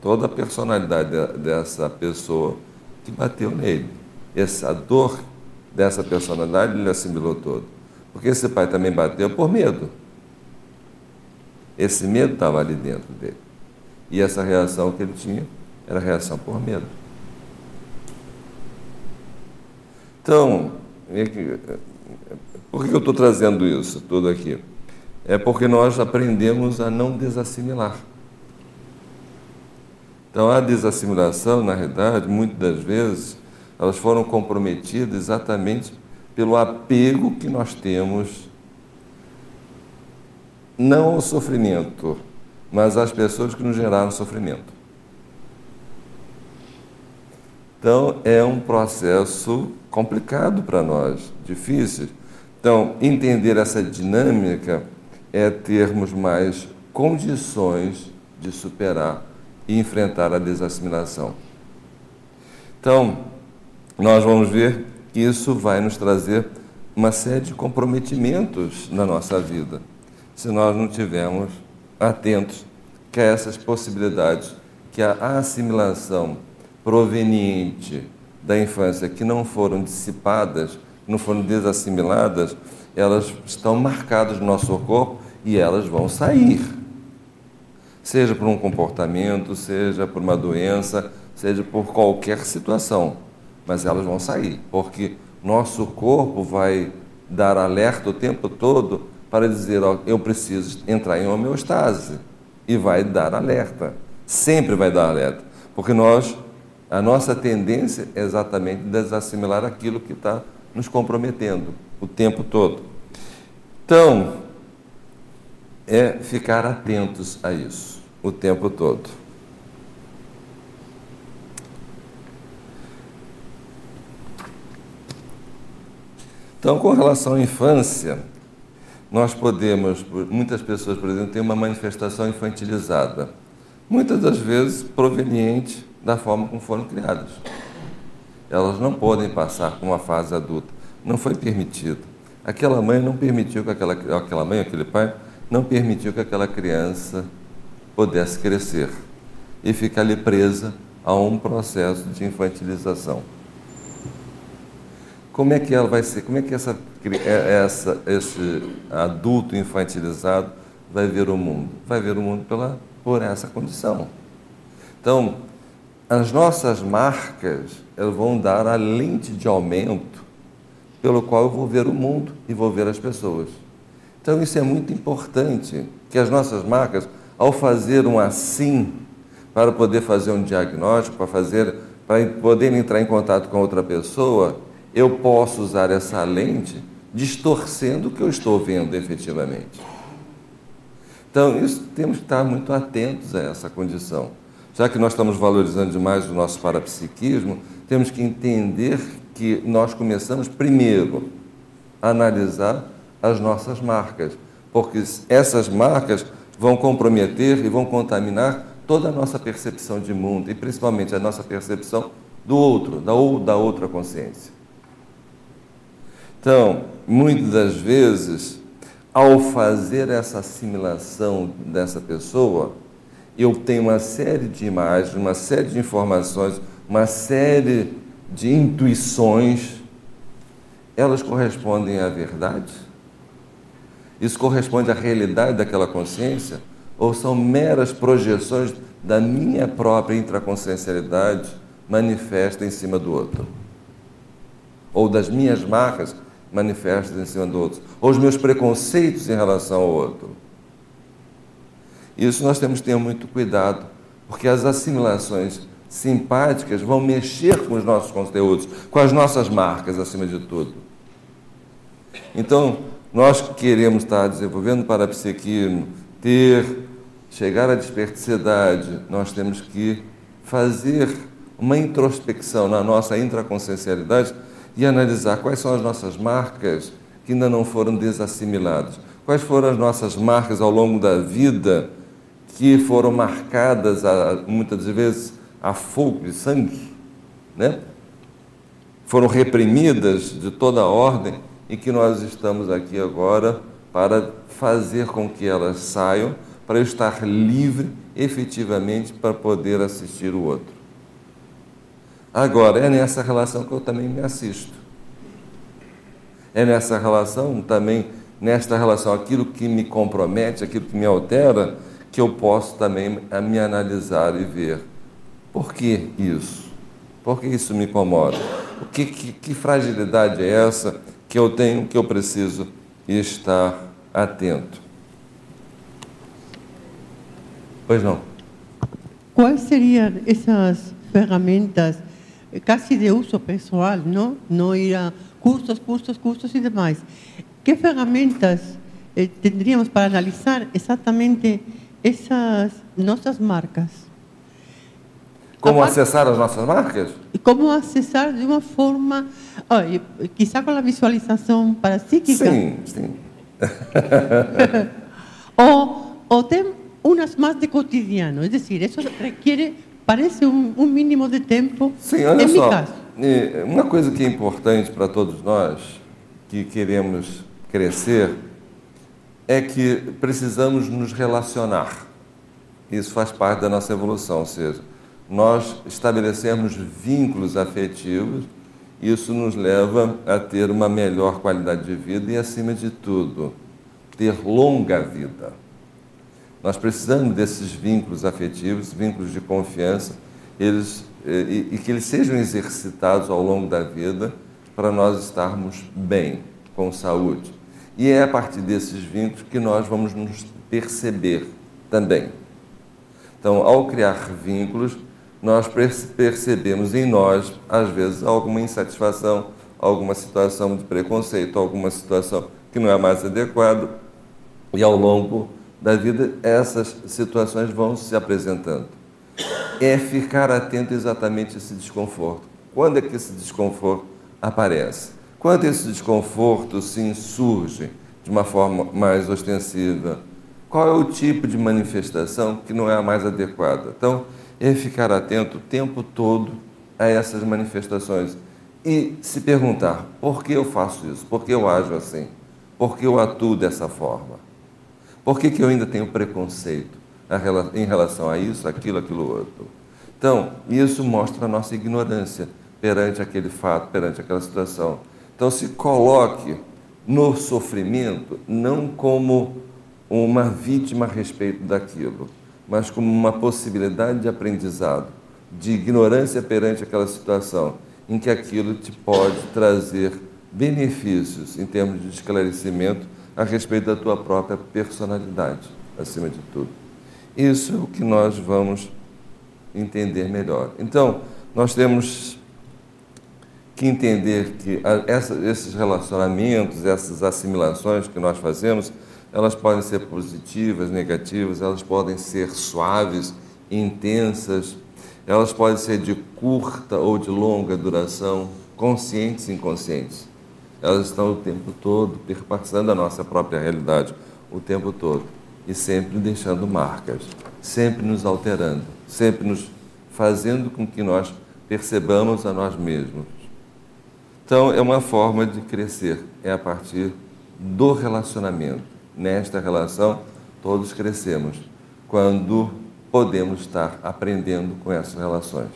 toda a personalidade dessa pessoa que bateu nele. Essa dor dessa personalidade ele assimilou todo. Porque esse pai também bateu por medo. Esse medo estava ali dentro dele. E essa reação que ele tinha era reação por medo. Então, por que eu estou trazendo isso tudo aqui? É porque nós aprendemos a não desassimilar. Então, a desassimilação, na realidade, muitas das vezes, elas foram comprometidas exatamente pelo apego que nós temos, não ao sofrimento, mas às pessoas que nos geraram sofrimento. Então, é um processo complicado para nós, difícil. Então, entender essa dinâmica é termos mais condições de superar e enfrentar a desassimilação. Então, nós vamos ver isso vai nos trazer uma série de comprometimentos na nossa vida, se nós não tivermos atentos que a essas possibilidades que a assimilação proveniente da infância que não foram dissipadas, não foram desassimiladas, elas estão marcadas no nosso corpo e elas vão sair seja por um comportamento, seja por uma doença, seja por qualquer situação. Mas elas vão sair, porque nosso corpo vai dar alerta o tempo todo para dizer: ó, eu preciso entrar em homeostase. E vai dar alerta. Sempre vai dar alerta. Porque nós, a nossa tendência é exatamente desassimilar aquilo que está nos comprometendo o tempo todo. Então, é ficar atentos a isso o tempo todo. Então, com relação à infância, nós podemos, muitas pessoas, por exemplo, têm uma manifestação infantilizada, muitas das vezes proveniente da forma como foram criadas. Elas não podem passar por uma fase adulta, não foi permitido. Aquela mãe não permitiu que aquela, aquela mãe, aquele pai, não permitiu que aquela criança pudesse crescer e ficar ali presa a um processo de infantilização. Como é que ela vai ser? Como é que essa, é, essa, esse adulto infantilizado vai ver o mundo? Vai ver o mundo pela, por essa condição. Então, as nossas marcas elas vão dar a lente de aumento pelo qual eu vou ver o mundo e vou ver as pessoas. Então, isso é muito importante, que as nossas marcas ao fazer um assim, para poder fazer um diagnóstico, para fazer para poder entrar em contato com outra pessoa, eu posso usar essa lente distorcendo o que eu estou vendo efetivamente. Então, isso temos que estar muito atentos a essa condição. Já que nós estamos valorizando demais o nosso parapsiquismo, temos que entender que nós começamos primeiro a analisar as nossas marcas, porque essas marcas vão comprometer e vão contaminar toda a nossa percepção de mundo e principalmente a nossa percepção do outro, da ou da outra consciência. Então, muitas das vezes, ao fazer essa assimilação dessa pessoa, eu tenho uma série de imagens, uma série de informações, uma série de intuições, elas correspondem à verdade? Isso corresponde à realidade daquela consciência? Ou são meras projeções da minha própria intraconsciencialidade manifesta em cima do outro? Ou das minhas marcas manifestas em cima do outro? Ou os meus preconceitos em relação ao outro? Isso nós temos que ter muito cuidado, porque as assimilações simpáticas vão mexer com os nossos conteúdos, com as nossas marcas, acima de tudo. Então, nós que queremos estar desenvolvendo parapsiquismo, ter, chegar à desperticidade, nós temos que fazer uma introspecção na nossa intraconsciencialidade e analisar quais são as nossas marcas que ainda não foram desassimiladas. Quais foram as nossas marcas ao longo da vida que foram marcadas, a, muitas vezes, a fogo de sangue, né? foram reprimidas de toda a ordem e que nós estamos aqui agora para fazer com que elas saiam, para estar livre efetivamente para poder assistir o outro. Agora, é nessa relação que eu também me assisto. É nessa relação também, nesta relação, aquilo que me compromete, aquilo que me altera, que eu posso também me analisar e ver. Por que isso? Por que isso me incomoda? O que, que, que fragilidade é essa que eu tenho, que eu preciso estar atento? Pois não. Quais seriam essas ferramentas quase de uso pessoal, não? Não ir a cursos, cursos, cursos e demais. Que ferramentas eh, teríamos para analisar exatamente essas nossas marcas? Como acessar as nossas marcas? Como acessar de uma forma, oh, quizá com a visualização parapsíquica? Sim, sim. ou, ou tem unas mais de cotidiano, é decir, isso requer, parece um, um mínimo de tempo. Sim, olha só, uma coisa que é importante para todos nós que queremos crescer é que precisamos nos relacionar. Isso faz parte da nossa evolução, ou seja, nós estabelecemos vínculos afetivos, isso nos leva a ter uma melhor qualidade de vida e, acima de tudo, ter longa vida. Nós precisamos desses vínculos afetivos, vínculos de confiança, eles, e, e que eles sejam exercitados ao longo da vida para nós estarmos bem, com saúde. E é a partir desses vínculos que nós vamos nos perceber também. Então, ao criar vínculos, nós percebemos em nós, às vezes, alguma insatisfação, alguma situação de preconceito, alguma situação que não é mais adequada, e ao longo da vida essas situações vão se apresentando. É ficar atento exatamente a esse desconforto. Quando é que esse desconforto aparece? Quando esse desconforto se insurge de uma forma mais ostensiva, qual é o tipo de manifestação que não é a mais adequada? Então, é ficar atento o tempo todo a essas manifestações e se perguntar: por que eu faço isso? Por que eu ajo assim? Por que eu atuo dessa forma? Por que, que eu ainda tenho preconceito em relação a isso, aquilo, aquilo outro? Então, isso mostra a nossa ignorância perante aquele fato, perante aquela situação. Então, se coloque no sofrimento não como uma vítima a respeito daquilo, mas como uma possibilidade de aprendizado, de ignorância perante aquela situação, em que aquilo te pode trazer benefícios em termos de esclarecimento a respeito da tua própria personalidade, acima de tudo. Isso é o que nós vamos entender melhor. Então, nós temos que entender que essa, esses relacionamentos, essas assimilações que nós fazemos, elas podem ser positivas, negativas, elas podem ser suaves, intensas, elas podem ser de curta ou de longa duração, conscientes e inconscientes. Elas estão o tempo todo perpassando a nossa própria realidade, o tempo todo, e sempre deixando marcas, sempre nos alterando, sempre nos fazendo com que nós percebamos a nós mesmos. Então, é uma forma de crescer, é a partir do relacionamento. Nesta relação, todos crescemos quando podemos estar aprendendo com essas relações.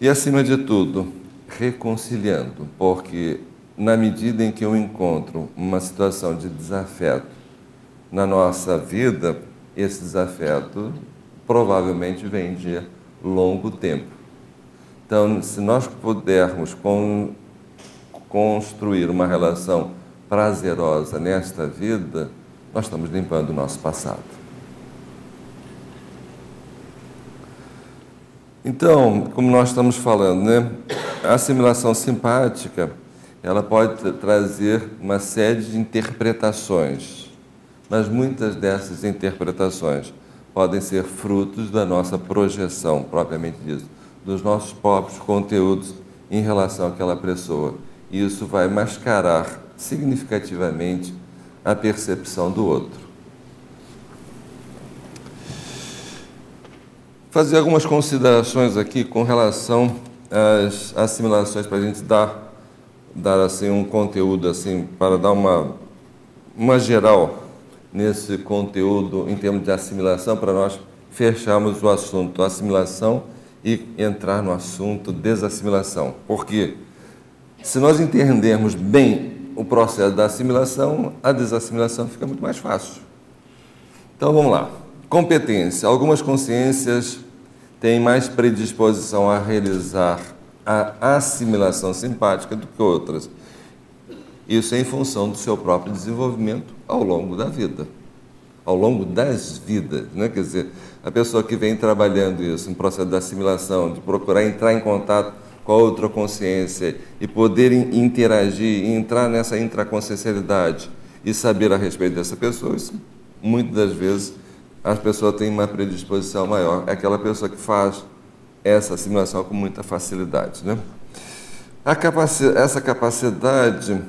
E, acima de tudo, reconciliando, porque na medida em que eu encontro uma situação de desafeto na nossa vida, esse desafeto provavelmente vem de longo tempo. Então, se nós pudermos con construir uma relação prazerosa nesta vida, nós estamos limpando o nosso passado. Então, como nós estamos falando, né, a assimilação simpática, ela pode trazer uma série de interpretações, mas muitas dessas interpretações podem ser frutos da nossa projeção, propriamente dito dos nossos próprios conteúdos em relação àquela pessoa. E isso vai mascarar significativamente a percepção do outro. Fazer algumas considerações aqui com relação às assimilações para a gente dar, dar assim um conteúdo assim para dar uma uma geral nesse conteúdo em termos de assimilação para nós fecharmos o assunto assimilação e entrar no assunto desassimilação. Porque se nós entendermos bem o processo da assimilação, a desassimilação fica muito mais fácil. Então vamos lá. Competência. Algumas consciências têm mais predisposição a realizar a assimilação simpática do que outras. Isso é em função do seu próprio desenvolvimento ao longo da vida, ao longo das vidas, né? Quer dizer, a pessoa que vem trabalhando isso, no processo de assimilação, de procurar entrar em contato com a outra consciência e poder interagir, entrar nessa intraconsciencialidade e saber a respeito dessa pessoa, isso, muitas das vezes as pessoas têm uma predisposição maior. É aquela pessoa que faz essa assimilação com muita facilidade. Né? Capaci essa capacidade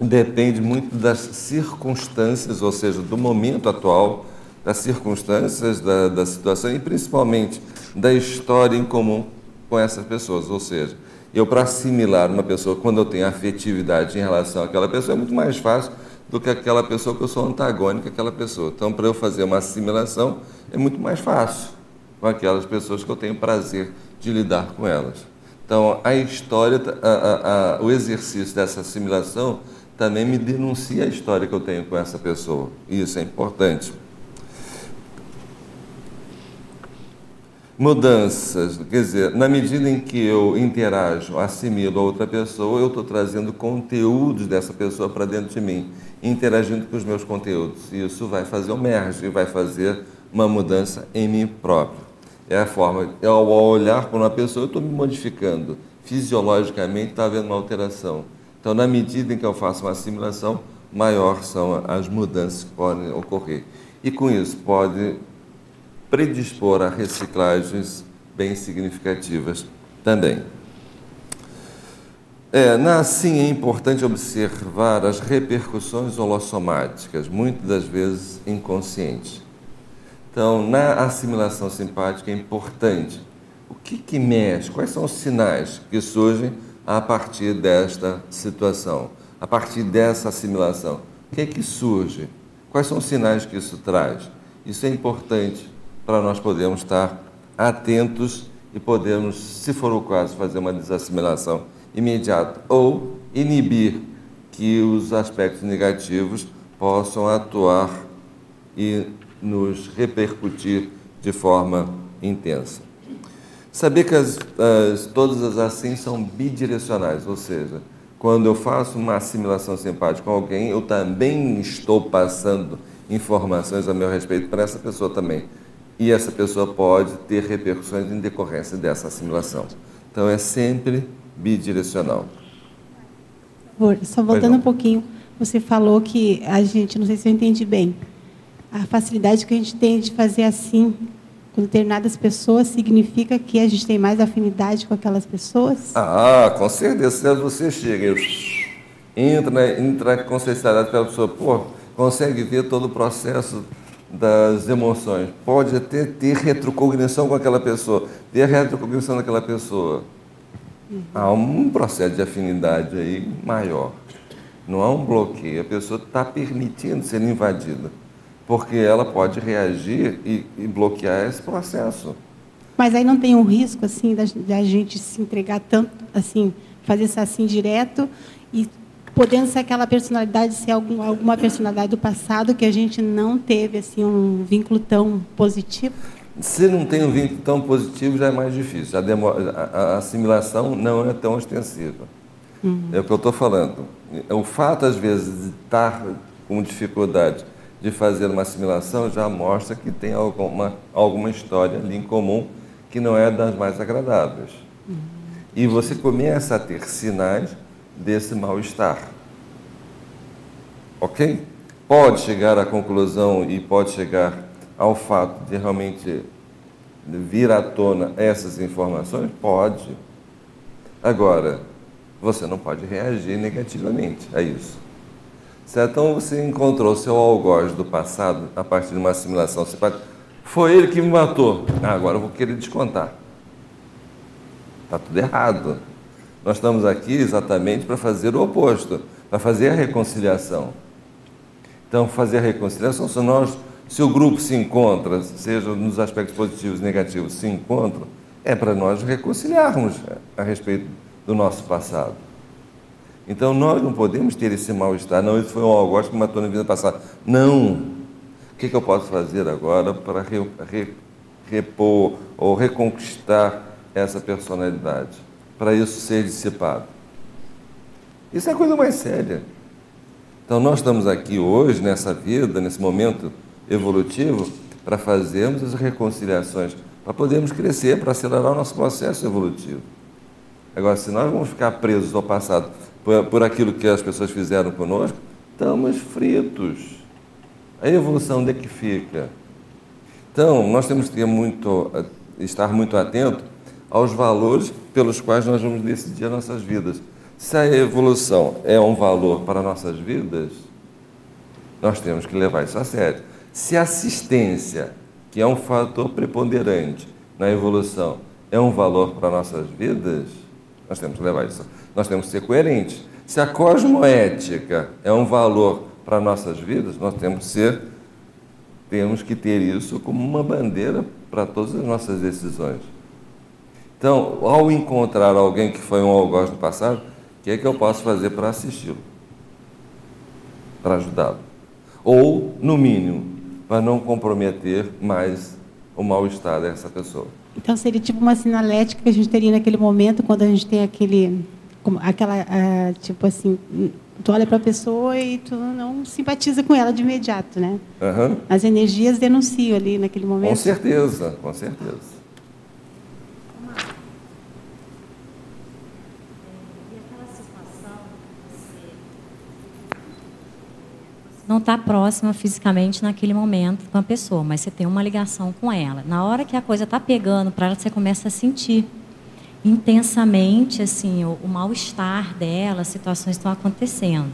depende muito das circunstâncias, ou seja, do momento atual das circunstâncias da, da situação e principalmente da história em comum com essas pessoas. Ou seja, eu para assimilar uma pessoa quando eu tenho afetividade em relação àquela pessoa é muito mais fácil do que aquela pessoa que eu sou antagônica àquela pessoa. Então, para eu fazer uma assimilação é muito mais fácil com aquelas pessoas que eu tenho prazer de lidar com elas. Então, a história, a, a, a, o exercício dessa assimilação também me denuncia a história que eu tenho com essa pessoa. Isso é importante. mudanças, quer dizer, na medida em que eu interajo, assimilo a outra pessoa, eu estou trazendo conteúdos dessa pessoa para dentro de mim, interagindo com os meus conteúdos. E isso vai fazer um merge vai fazer uma mudança em mim próprio. É a forma, ao olhar para uma pessoa, eu estou me modificando. Fisiologicamente está havendo uma alteração. Então, na medida em que eu faço uma assimilação, maior são as mudanças que podem ocorrer. E com isso pode predispor a reciclagens bem significativas também. É, na, assim, é importante observar as repercussões holossomáticas, muitas das vezes inconscientes. Então, na assimilação simpática é importante o que, que mexe, quais são os sinais que surgem a partir desta situação, a partir dessa assimilação. O que é que surge? Quais são os sinais que isso traz? Isso é importante para nós podermos estar atentos e podermos, se for o caso, fazer uma desassimilação imediata ou inibir que os aspectos negativos possam atuar e nos repercutir de forma intensa. Saber que as, as, todas as assim são bidirecionais, ou seja, quando eu faço uma assimilação simpática com alguém, eu também estou passando informações a meu respeito para essa pessoa também e essa pessoa pode ter repercussões em decorrência dessa assimilação. Então é sempre bidirecional. Só voltando um pouquinho, você falou que a gente, não sei se eu entendi bem, a facilidade que a gente tem de fazer assim com determinadas pessoas significa que a gente tem mais afinidade com aquelas pessoas? Ah, com certeza. Você chega entra, entra com sinceridade pela pessoa, pô, consegue ver todo o processo das emoções, pode até ter retrocognição com aquela pessoa, ter retrocognição daquela pessoa. Há um processo de afinidade aí maior. Não há um bloqueio, a pessoa está permitindo ser invadida, porque ela pode reagir e, e, bloquear esse processo. Mas aí não tem um risco assim da, da gente se entregar tanto, assim, fazer isso assim direto e podendo ser aquela personalidade ser algum, alguma personalidade do passado que a gente não teve assim um vínculo tão positivo? Se não tem um vínculo tão positivo, já é mais difícil. A, demora, a, a assimilação não é tão extensiva. Uhum. É o que eu estou falando. O fato, às vezes, de estar com dificuldade de fazer uma assimilação já mostra que tem alguma, alguma história ali em comum que não é das mais agradáveis. E você começa a ter sinais desse mal-estar. Ok? Pode chegar à conclusão e pode chegar ao fato de realmente vir à tona essas informações? Pode. Agora, você não pode reagir negativamente a isso. Então você encontrou seu algoz do passado a partir de uma assimilação, pode... foi ele que me matou. Ah, agora eu vou querer descontar. Está tudo errado. Nós estamos aqui exatamente para fazer o oposto, para fazer a reconciliação. Então, fazer a reconciliação, se nós, se o grupo se encontra, seja nos aspectos positivos e negativos, se encontram, é para nós reconciliarmos a respeito do nosso passado. Então, nós não podemos ter esse mal-estar, não, isso foi um algoz que matou na vida passada. Não! O que, que eu posso fazer agora para re, re, repor ou reconquistar essa personalidade? para isso ser dissipado. Isso é a coisa mais séria. Então, nós estamos aqui hoje, nessa vida, nesse momento evolutivo, para fazermos as reconciliações, para podermos crescer, para acelerar o nosso processo evolutivo. Agora, se nós vamos ficar presos ao passado por, por aquilo que as pessoas fizeram conosco, estamos fritos. A evolução onde é que fica? Então, nós temos que ter muito, estar muito atento aos valores pelos quais nós vamos decidir as nossas vidas. Se a evolução é um valor para nossas vidas, nós temos que levar isso a sério. Se a assistência, que é um fator preponderante na evolução, é um valor para nossas vidas, nós temos que levar isso. Nós temos que ser coerentes. Se a cosmoética é um valor para nossas vidas, nós temos que ser temos que ter isso como uma bandeira para todas as nossas decisões. Então, ao encontrar alguém que foi um algoz no passado, o que é que eu posso fazer para assisti-lo? Para ajudá-lo? Ou, no mínimo, para não comprometer mais o mal-estar dessa pessoa. Então, seria tipo uma sinalética que a gente teria naquele momento, quando a gente tem aquele. Aquela. Uh, tipo assim. Tu olha para a pessoa e tu não simpatiza com ela de imediato, né? Uhum. As energias denunciam ali naquele momento. Com certeza, com certeza. não está próxima fisicamente naquele momento com a pessoa, mas você tem uma ligação com ela. Na hora que a coisa está pegando para ela, você começa a sentir intensamente assim o, o mal-estar dela, as situações estão acontecendo.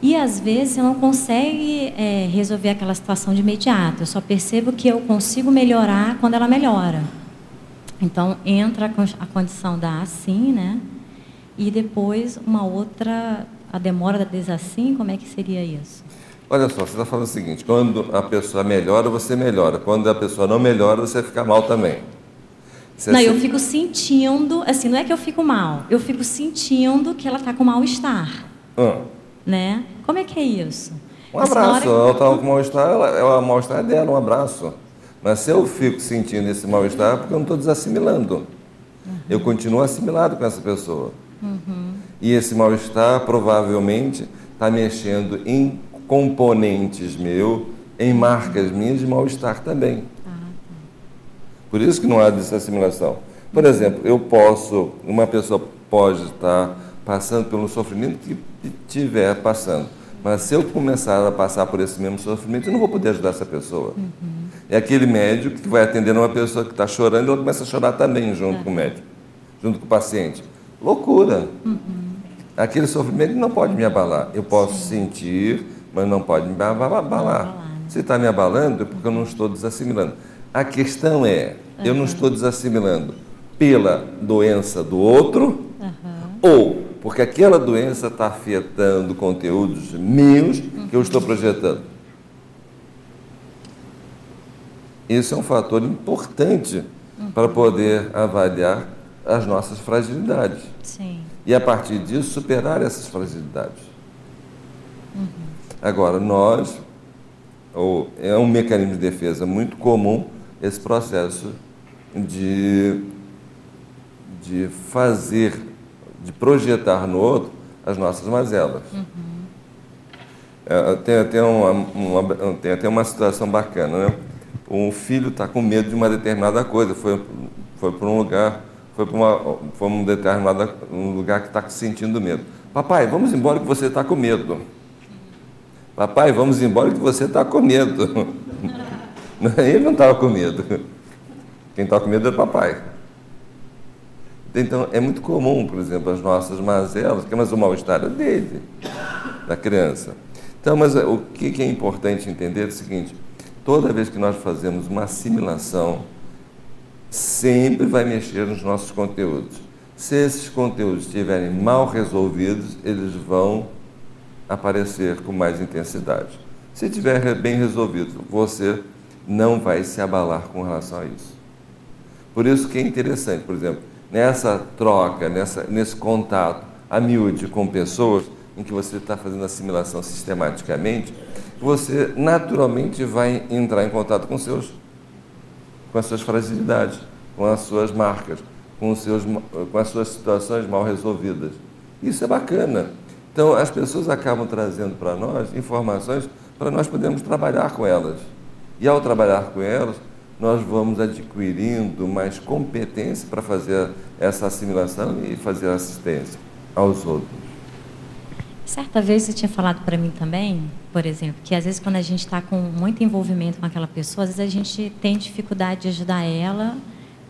E às vezes você não consegue é, resolver aquela situação de imediato. Eu só percebo que eu consigo melhorar quando ela melhora. Então entra a condição da assim, né? E depois uma outra a demora da desassim, como é que seria isso? Olha só, você está falando o seguinte: quando a pessoa melhora, você melhora. Quando a pessoa não melhora, você fica mal também. Você não, assim... eu fico sentindo, assim, não é que eu fico mal, eu fico sentindo que ela está com mal-estar. Ah. Né? Como é que é isso? Um abraço. Ela está com mal-estar, ela, ela, o mal-estar é dela, um abraço. Mas se eu fico sentindo esse mal-estar, é porque eu não estou desassimilando. Uhum. Eu continuo assimilado com essa pessoa. Uhum. E esse mal-estar provavelmente está mexendo em componentes meu, em marcas minhas de mal-estar também. Por isso que não há desassimilação. Por exemplo, eu posso, uma pessoa pode estar passando pelo sofrimento que estiver passando. Mas se eu começar a passar por esse mesmo sofrimento, eu não vou poder ajudar essa pessoa. Uhum. É aquele médico que vai atender uma pessoa que está chorando e ela começa a chorar também junto com o médico, junto com o paciente. Loucura. Uhum. Aquele sofrimento não pode me abalar. Eu posso Sim. sentir, mas não pode me abalar. Né? Se está me abalando, é porque eu não estou desassimilando. A questão é, eu não estou desassimilando pela doença do outro ou porque aquela doença está afetando conteúdos meus que eu estou projetando. Esse é um fator importante para poder avaliar as nossas fragilidades. Sim. E a partir disso superar essas fragilidades. Uhum. Agora, nós, ou é um mecanismo de defesa muito comum esse processo de, de fazer de projetar no outro as nossas mazelas. Uhum. É, tem, tem, uma, uma, tem até uma situação bacana, né? Um filho está com medo de uma determinada coisa, foi, foi para um lugar, foi para uma, foi um determinado um lugar que está sentindo medo. Papai, vamos embora que você está com medo. Papai, vamos embora que você está com medo. Ele não estava com medo. Quem está com medo é o papai. Então, é muito comum, por exemplo, as nossas mazelas, que é mais o mal-estar dele, da criança. Então, mas o que é importante entender é o seguinte: toda vez que nós fazemos uma assimilação, sempre vai mexer nos nossos conteúdos. Se esses conteúdos estiverem mal resolvidos, eles vão aparecer com mais intensidade. Se estiver bem resolvido, você não vai se abalar com relação a isso. Por isso que é interessante, por exemplo, nessa troca, nessa, nesse contato a miúde com pessoas em que você está fazendo assimilação sistematicamente, você naturalmente vai entrar em contato com, seus, com as suas fragilidades, com as suas marcas, com, seus, com as suas situações mal resolvidas. Isso é bacana. Então, as pessoas acabam trazendo para nós informações para nós podermos trabalhar com elas. E ao trabalhar com elas, nós vamos adquirindo mais competência para fazer essa assimilação e fazer assistência aos outros. Certa vez você tinha falado para mim também, por exemplo, que às vezes quando a gente está com muito envolvimento com aquela pessoa, às vezes a gente tem dificuldade de ajudar ela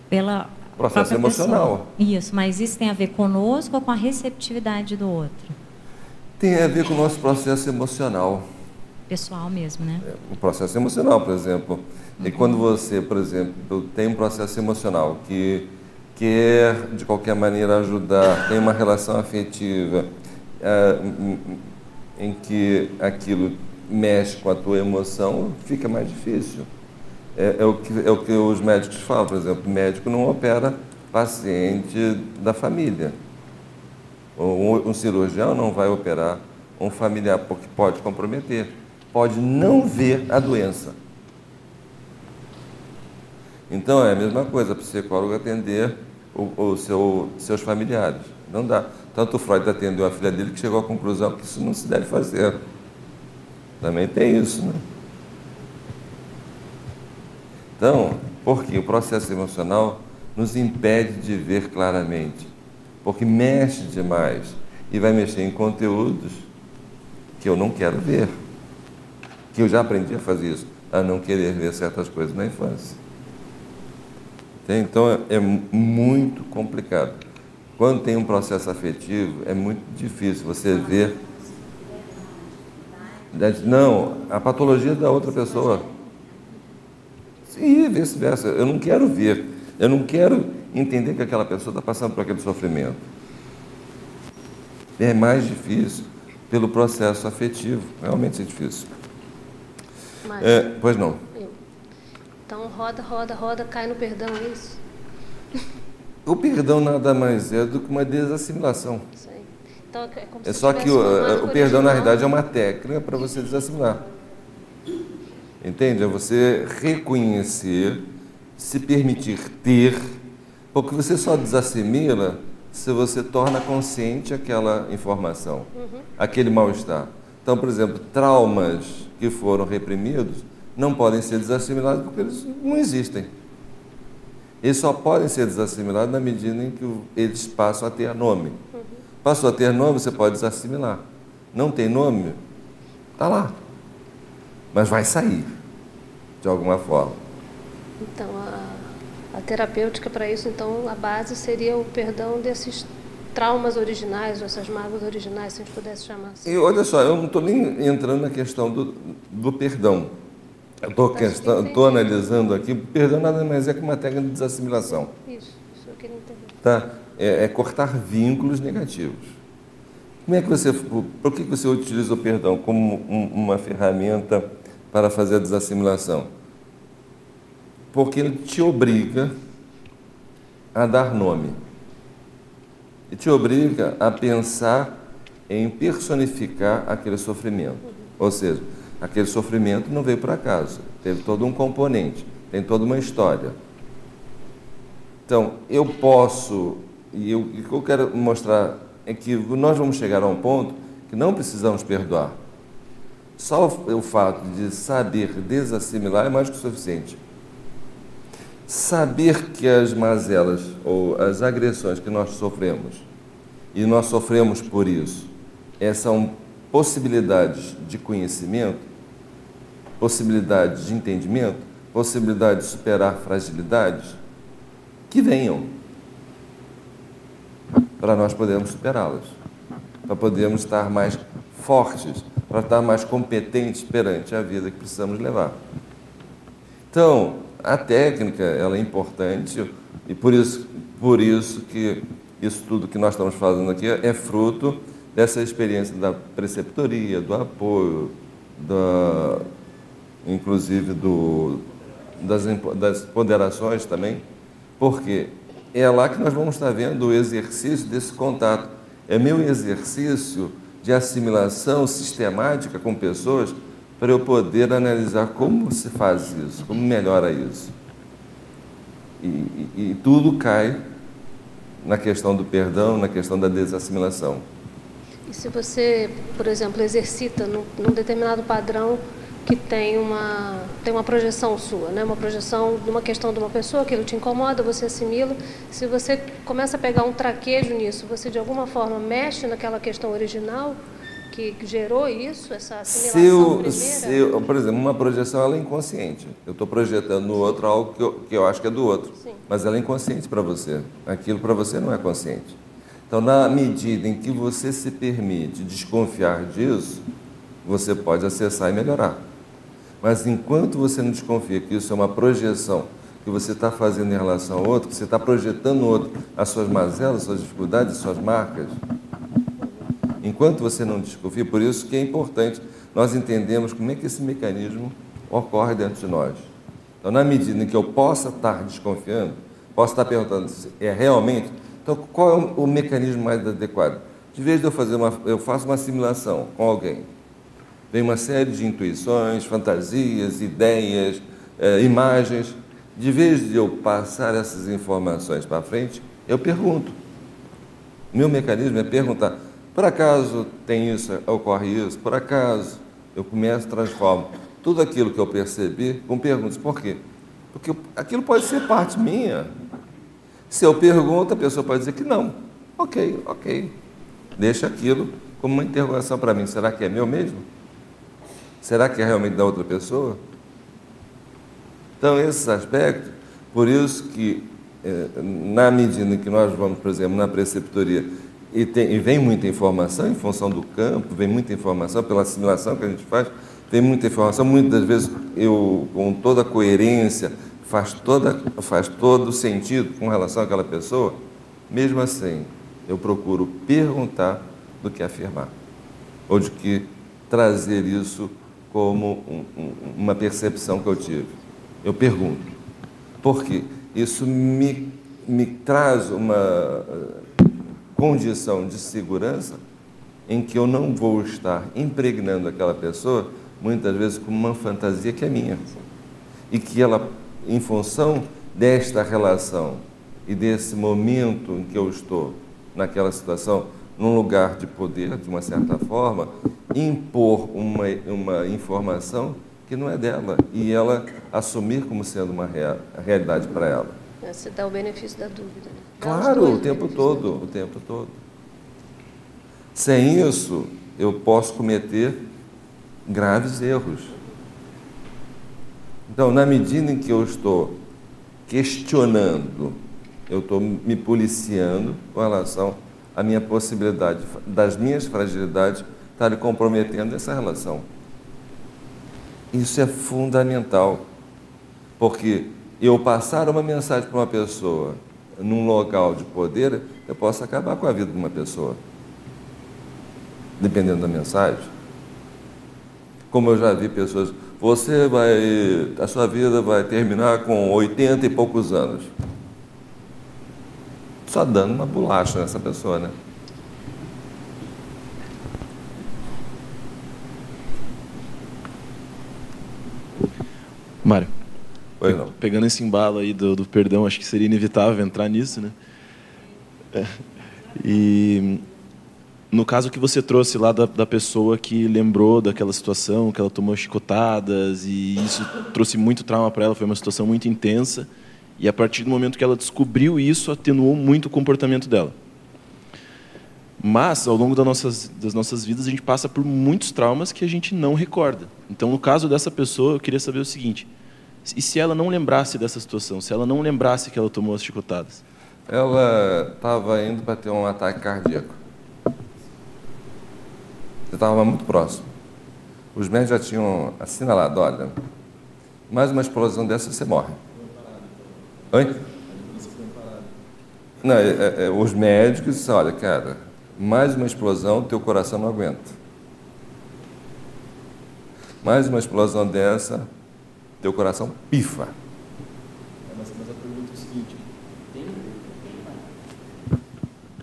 pela processo emocional. Pessoa. Isso, mas isso tem a ver conosco ou com a receptividade do outro? Tem a ver com o nosso processo emocional. Pessoal mesmo, né? É, o processo emocional, por exemplo. E quando você, por exemplo, tem um processo emocional que quer de qualquer maneira ajudar, tem uma relação afetiva é, em que aquilo mexe com a tua emoção, fica mais difícil. É, é, o que, é o que os médicos falam, por exemplo, o médico não opera paciente da família. Um, um cirurgião não vai operar um familiar, porque pode comprometer, pode não ver a doença então é a mesma coisa, psicólogo atender o, o seu, seus familiares. Não dá. Tanto o Freud atendeu a filha dele que chegou à conclusão que isso não se deve fazer. Também tem isso, né? Então, porque o processo emocional nos impede de ver claramente, porque mexe demais e vai mexer em conteúdos que eu não quero ver, que eu já aprendi a fazer isso, a não querer ver certas coisas na infância. Então é muito complicado. Quando tem um processo afetivo, é muito difícil você ver. Não, a patologia da outra pessoa. E vice-versa. Eu não quero ver. Eu não quero entender que aquela pessoa está passando por aquele sofrimento. É mais difícil pelo processo afetivo. Realmente é difícil. É, pois não. Então roda, roda, roda, cai no perdão, é isso? O perdão nada mais é do que uma desassimilação. Então, é, é só que o, o perdão, na realidade, é uma técnica para você desassimilar. Entende? É você reconhecer, se permitir ter, porque você só desassimila se você torna consciente aquela informação, uhum. aquele mal-estar. Então, por exemplo, traumas que foram reprimidos não podem ser desassimilados porque eles não existem. Eles só podem ser desassimilados na medida em que eles passam a ter nome. Passou a ter nome, você pode desassimilar. Não tem nome, está lá. Mas vai sair, de alguma forma. Então, a, a terapêutica para isso, então, a base seria o perdão desses traumas originais, ou essas mágoas originais, se a gente pudesse chamar assim. E olha só, eu não estou nem entrando na questão do, do perdão. Eu estou analisando aqui, perdão nada mais é que uma técnica de desassimilação. Isso, isso eu queria entender. Tá? É, é cortar vínculos negativos. Como é que você, por que você utiliza o perdão como um, uma ferramenta para fazer a desassimilação? Porque ele te obriga a dar nome. E te obriga a pensar em personificar aquele sofrimento. Ou seja, aquele sofrimento não veio por acaso, teve todo um componente, tem toda uma história. Então, eu posso, e o que eu quero mostrar é que nós vamos chegar a um ponto que não precisamos perdoar. Só o fato de saber desassimilar é mais que o suficiente. Saber que as mazelas ou as agressões que nós sofremos, e nós sofremos por isso, são possibilidades de conhecimento, possibilidades de entendimento, possibilidade de superar fragilidades, que venham para nós podermos superá-las, para podermos estar mais fortes, para estar mais competentes perante a vida que precisamos levar. Então, a técnica ela é importante e por isso, por isso que isso tudo que nós estamos fazendo aqui é fruto dessa experiência da preceptoria, do apoio, da, inclusive do, das, das ponderações também, porque é lá que nós vamos estar vendo o exercício desse contato. É meu exercício de assimilação sistemática com pessoas para eu poder analisar como se faz isso, como melhora isso. E, e, e tudo cai na questão do perdão, na questão da desassimilação. E se você, por exemplo, exercita num, num determinado padrão que tem uma, tem uma projeção sua, né? uma projeção de uma questão de uma pessoa, aquilo te incomoda, você assimila. Se você começa a pegar um traquejo nisso, você de alguma forma mexe naquela questão original que gerou isso, essa assimilação se eu, eu, por exemplo, uma projeção ela é inconsciente. Eu estou projetando no outro algo que eu, que eu acho que é do outro, Sim. mas ela é inconsciente para você. Aquilo para você não é consciente. Então, na medida em que você se permite desconfiar disso, você pode acessar e melhorar. Mas enquanto você não desconfia que isso é uma projeção que você está fazendo em relação ao outro, que você está projetando no outro as suas mazelas, suas dificuldades, suas marcas, enquanto você não desconfia, por isso que é importante nós entendemos como é que esse mecanismo ocorre dentro de nós. Então, na medida em que eu possa estar desconfiando, posso estar perguntando se é realmente, então qual é o, mecanismo mais adequado? De vez de eu fazer uma, eu faço uma simulação com alguém, Vem uma série de intuições, fantasias, ideias, eh, imagens. De vez de eu passar essas informações para frente, eu pergunto. Meu mecanismo é perguntar: por acaso tem isso, ocorre isso? Por acaso? Eu começo, transformo tudo aquilo que eu percebi com perguntas. Por quê? Porque aquilo pode ser parte minha. Se eu pergunto, a pessoa pode dizer que não. Ok, ok. Deixa aquilo como uma interrogação para mim. Será que é meu mesmo? Será que é realmente da outra pessoa? Então, esses aspectos, por isso que, eh, na medida em que nós vamos, por exemplo, na preceptoria, e, tem, e vem muita informação em função do campo, vem muita informação pela assimilação que a gente faz, vem muita informação, muitas vezes eu, com toda a coerência, faz, toda, faz todo sentido com relação àquela pessoa, mesmo assim, eu procuro perguntar do que afirmar, ou de que trazer isso como um, um, uma percepção que eu tive. Eu pergunto, por quê? Isso me, me traz uma condição de segurança em que eu não vou estar impregnando aquela pessoa, muitas vezes, com uma fantasia que é minha. E que ela, em função desta relação e desse momento em que eu estou naquela situação, num lugar de poder, de uma certa forma, impor uma, uma informação que não é dela e ela assumir como sendo uma real, realidade para ela. Você dá o benefício da dúvida. Né? Claro, o tempo todo, o tempo todo. Sem isso, eu posso cometer graves erros. Então, na medida em que eu estou questionando, eu estou me policiando com relação à minha possibilidade, das minhas fragilidades estarem comprometendo essa relação. Isso é fundamental, porque eu passar uma mensagem para uma pessoa num local de poder, eu posso acabar com a vida de uma pessoa, dependendo da mensagem. Como eu já vi pessoas, você vai, a sua vida vai terminar com 80 e poucos anos. Só dando uma bolacha nessa pessoa, né? Mário. Pegando esse embalo aí do, do perdão, acho que seria inevitável entrar nisso, né? É. E no caso que você trouxe lá da, da, pessoa que lembrou daquela situação, que ela tomou chicotadas e isso trouxe muito trauma para ela, foi uma situação muito intensa. E a partir do momento que ela descobriu isso, atenuou muito o comportamento dela. Mas, ao longo das nossas, das nossas vidas, a gente passa por muitos traumas que a gente não recorda. Então, no caso dessa pessoa, eu queria saber o seguinte: e se ela não lembrasse dessa situação, se ela não lembrasse que ela tomou as chicotadas? Ela estava indo para ter um ataque cardíaco. Você estava muito próximo. Os médicos já tinham assinalado, olha, mais uma explosão dessa você morre. Oi? Não, é, é, é, os médicos disseram, olha, cara, mais uma explosão, teu coração não aguenta. Mais uma explosão dessa, teu coração pifa.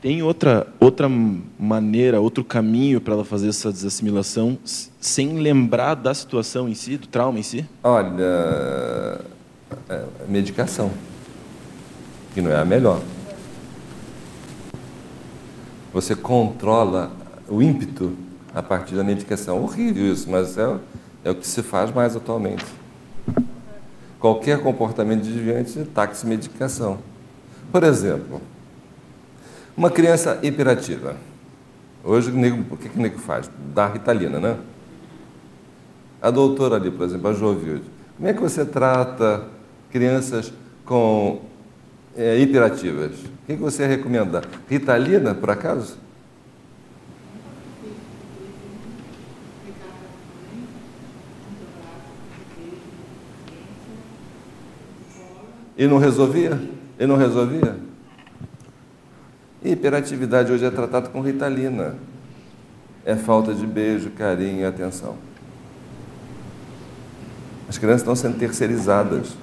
Tem outra, outra maneira, outro caminho para ela fazer essa desassimilação sem lembrar da situação em si, do trauma em si? Olha, é, medicação, que não é a melhor. Você controla o ímpeto a partir da medicação. Horrível isso, mas é, é o que se faz mais atualmente. Qualquer comportamento desviante, táxi medicação. Por exemplo, uma criança hiperativa. Hoje, o que, que o nego faz? Dá ritalina, né? A doutora ali, por exemplo, a Jovilde. Como é que você trata crianças com é, hiperativas? O que, que você recomenda? Ritalina, por acaso? E não resolvia? E não resolvia? hiperatividade hoje é tratada com ritalina. É falta de beijo, carinho e atenção. As crianças estão sendo terceirizadas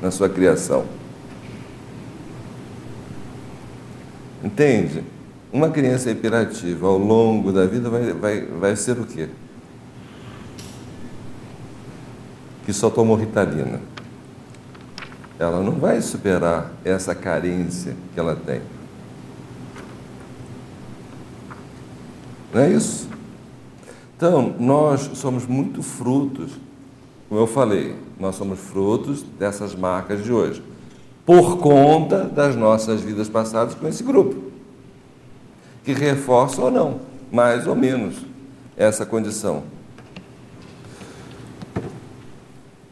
na sua criação. Entende? Uma criança hiperativa ao longo da vida vai, vai, vai ser o quê? Que só tomou ritalina ela não vai superar essa carência que ela tem. Não é isso? Então, nós somos muito frutos, como eu falei, nós somos frutos dessas marcas de hoje, por conta das nossas vidas passadas com esse grupo, que reforça ou não, mais ou menos, essa condição.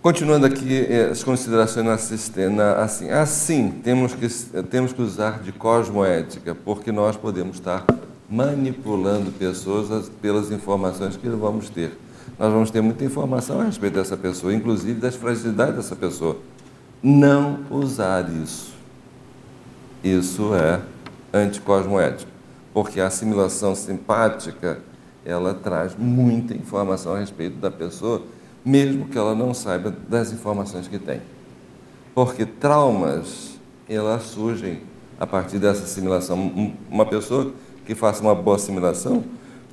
Continuando aqui eh, as considerações na sistema, assim, assim temos que, temos que usar de cosmoética, porque nós podemos estar manipulando pessoas pelas informações que vamos ter. Nós vamos ter muita informação a respeito dessa pessoa, inclusive das fragilidades dessa pessoa. Não usar isso. Isso é anticosmoético, porque a assimilação simpática ela traz muita informação a respeito da pessoa mesmo que ela não saiba das informações que tem. Porque traumas, elas surgem a partir dessa assimilação. Uma pessoa que faça uma boa assimilação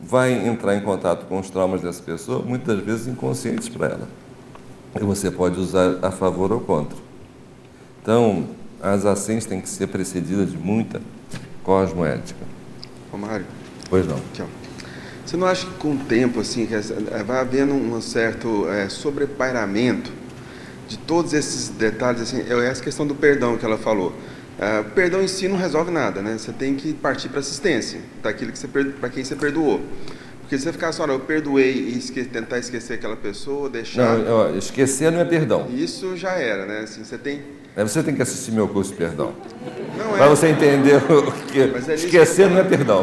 vai entrar em contato com os traumas dessa pessoa, muitas vezes inconscientes para ela. E você pode usar a favor ou contra. Então, as ações têm que ser precedidas de muita cosmoética. Ô Mário. Pois não. Tchau. Você não acha que com o tempo assim vai havendo um certo é, sobrepairamento de todos esses detalhes, assim, é essa questão do perdão que ela falou. Uh, o perdão em si não resolve nada, né? Você tem que partir para assistência daquilo que você para quem você perdoou. Porque se você ficar só, eu perdoei e esque tentar esquecer aquela pessoa, deixar. Não, ó, esquecer não é perdão. Isso já era, né? Assim, você tem. É, você tem que assistir meu curso de perdão. Não é. Para você entender o que. é esquecer não é perdão.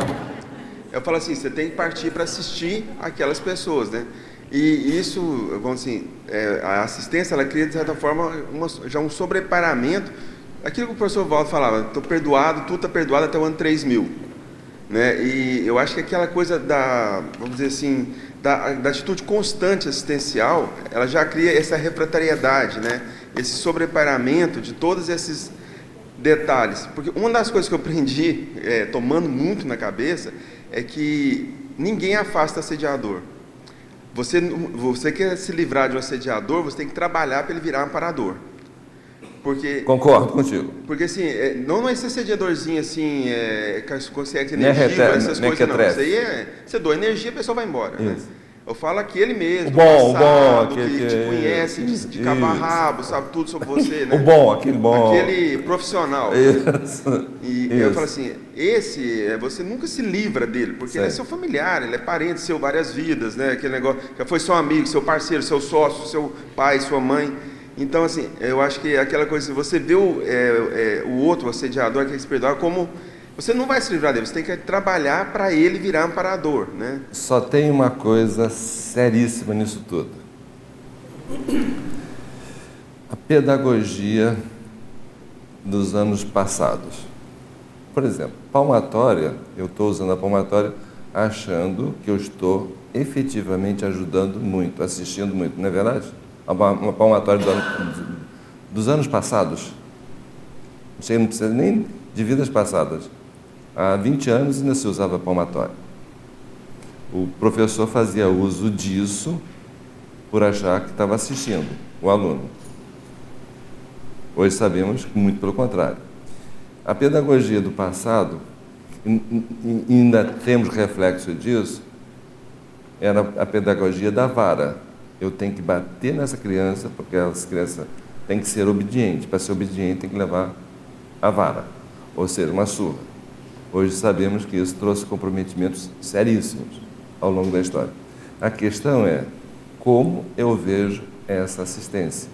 Eu falo assim, você tem que partir para assistir aquelas pessoas, né? E isso, vamos assim, é, a assistência, ela cria, de certa forma, uma, já um sobreparamento. Aquilo que o professor Waldo falava, estou perdoado, tudo está perdoado até o ano 3000. Né? E eu acho que aquela coisa da, vamos dizer assim, da, da atitude constante assistencial, ela já cria essa refratariedade, né? esse sobreparamento de todos esses detalhes. Porque uma das coisas que eu aprendi, é, tomando muito na cabeça, é que ninguém afasta assediador. Você, você quer se livrar de um assediador, você tem que trabalhar para ele virar amparador. Porque, Concordo contigo. Porque assim, é, não é ser assediadorzinho assim, é, consegue energia, reter, essas coisas, não. Isso aí é. Você doa energia, a pessoa vai embora. Né? Eu falo aquele mesmo, o bom, passado, o bom, aquele que, te conhece de, de cabo rabo, sabe tudo sobre você, né? o bom, aquele bom. Aquele profissional. Isso. E Isso. eu falo assim, esse, é, você nunca se livra dele, porque ele é seu familiar, ele é parente seu várias vidas, né? Aquele negócio, já foi seu amigo, seu parceiro, seu sócio, seu pai, sua mãe. Então, assim, eu acho que aquela coisa, você vê o, é, é, o outro, o assediador, que se perdoar, como você não vai se livrar dele, você tem que trabalhar para ele virar amparador, né? Só tem uma coisa seríssima nisso tudo. A pedagogia dos anos passados. Por exemplo, palmatória, eu estou usando a palmatória achando que eu estou efetivamente ajudando muito, assistindo muito, não é verdade? Uma, palmatória do ano, dos anos passados. Não precisa nem de vidas passadas. Há 20 anos ainda se usava palmatória. O professor fazia uso disso por achar que estava assistindo o aluno. Hoje sabemos que muito pelo contrário. A pedagogia do passado, ainda temos reflexo disso, era a pedagogia da vara. Eu tenho que bater nessa criança, porque essa criança tem que ser obediente. Para ser obediente, tem que levar a vara, ou seja, uma surra. Hoje sabemos que isso trouxe comprometimentos seríssimos ao longo da história. A questão é como eu vejo essa assistência.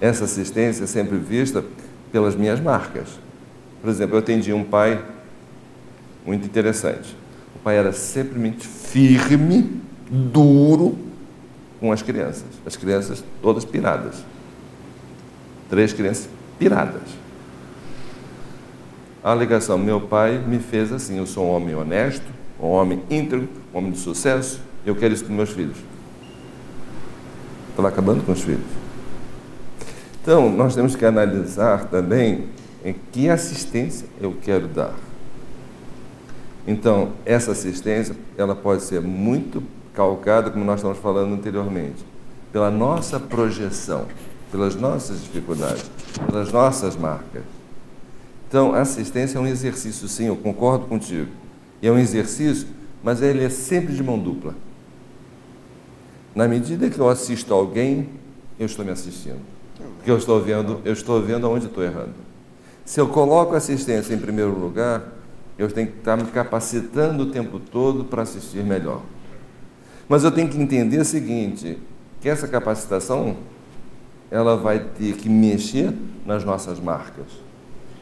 Essa assistência é sempre vista pelas minhas marcas. Por exemplo, eu atendi um pai muito interessante. O pai era simplesmente firme, duro com as crianças. As crianças todas piradas. Três crianças piradas a alegação: meu pai me fez assim, eu sou um homem honesto, um homem íntegro, um homem de sucesso, eu quero isso para meus filhos. Estava acabando com os filhos. Então, nós temos que analisar também em que assistência eu quero dar. Então, essa assistência, ela pode ser muito calcada, como nós estamos falando anteriormente, pela nossa projeção, pelas nossas dificuldades, pelas nossas marcas. Então, assistência é um exercício, sim, eu concordo contigo. É um exercício, mas ele é sempre de mão dupla. Na medida que eu assisto alguém, eu estou me assistindo. Porque eu estou vendo, eu estou vendo onde estou errando. Se eu coloco a assistência em primeiro lugar, eu tenho que estar me capacitando o tempo todo para assistir melhor. Mas eu tenho que entender o seguinte, que essa capacitação ela vai ter que mexer nas nossas marcas.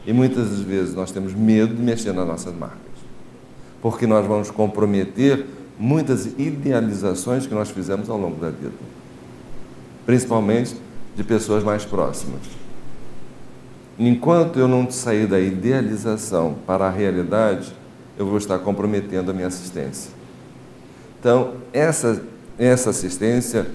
E muitas vezes nós temos medo de mexer nas nossas marcas, porque nós vamos comprometer muitas idealizações que nós fizemos ao longo da vida, principalmente de pessoas mais próximas. Enquanto eu não sair da idealização para a realidade, eu vou estar comprometendo a minha assistência. Então, essa, essa assistência,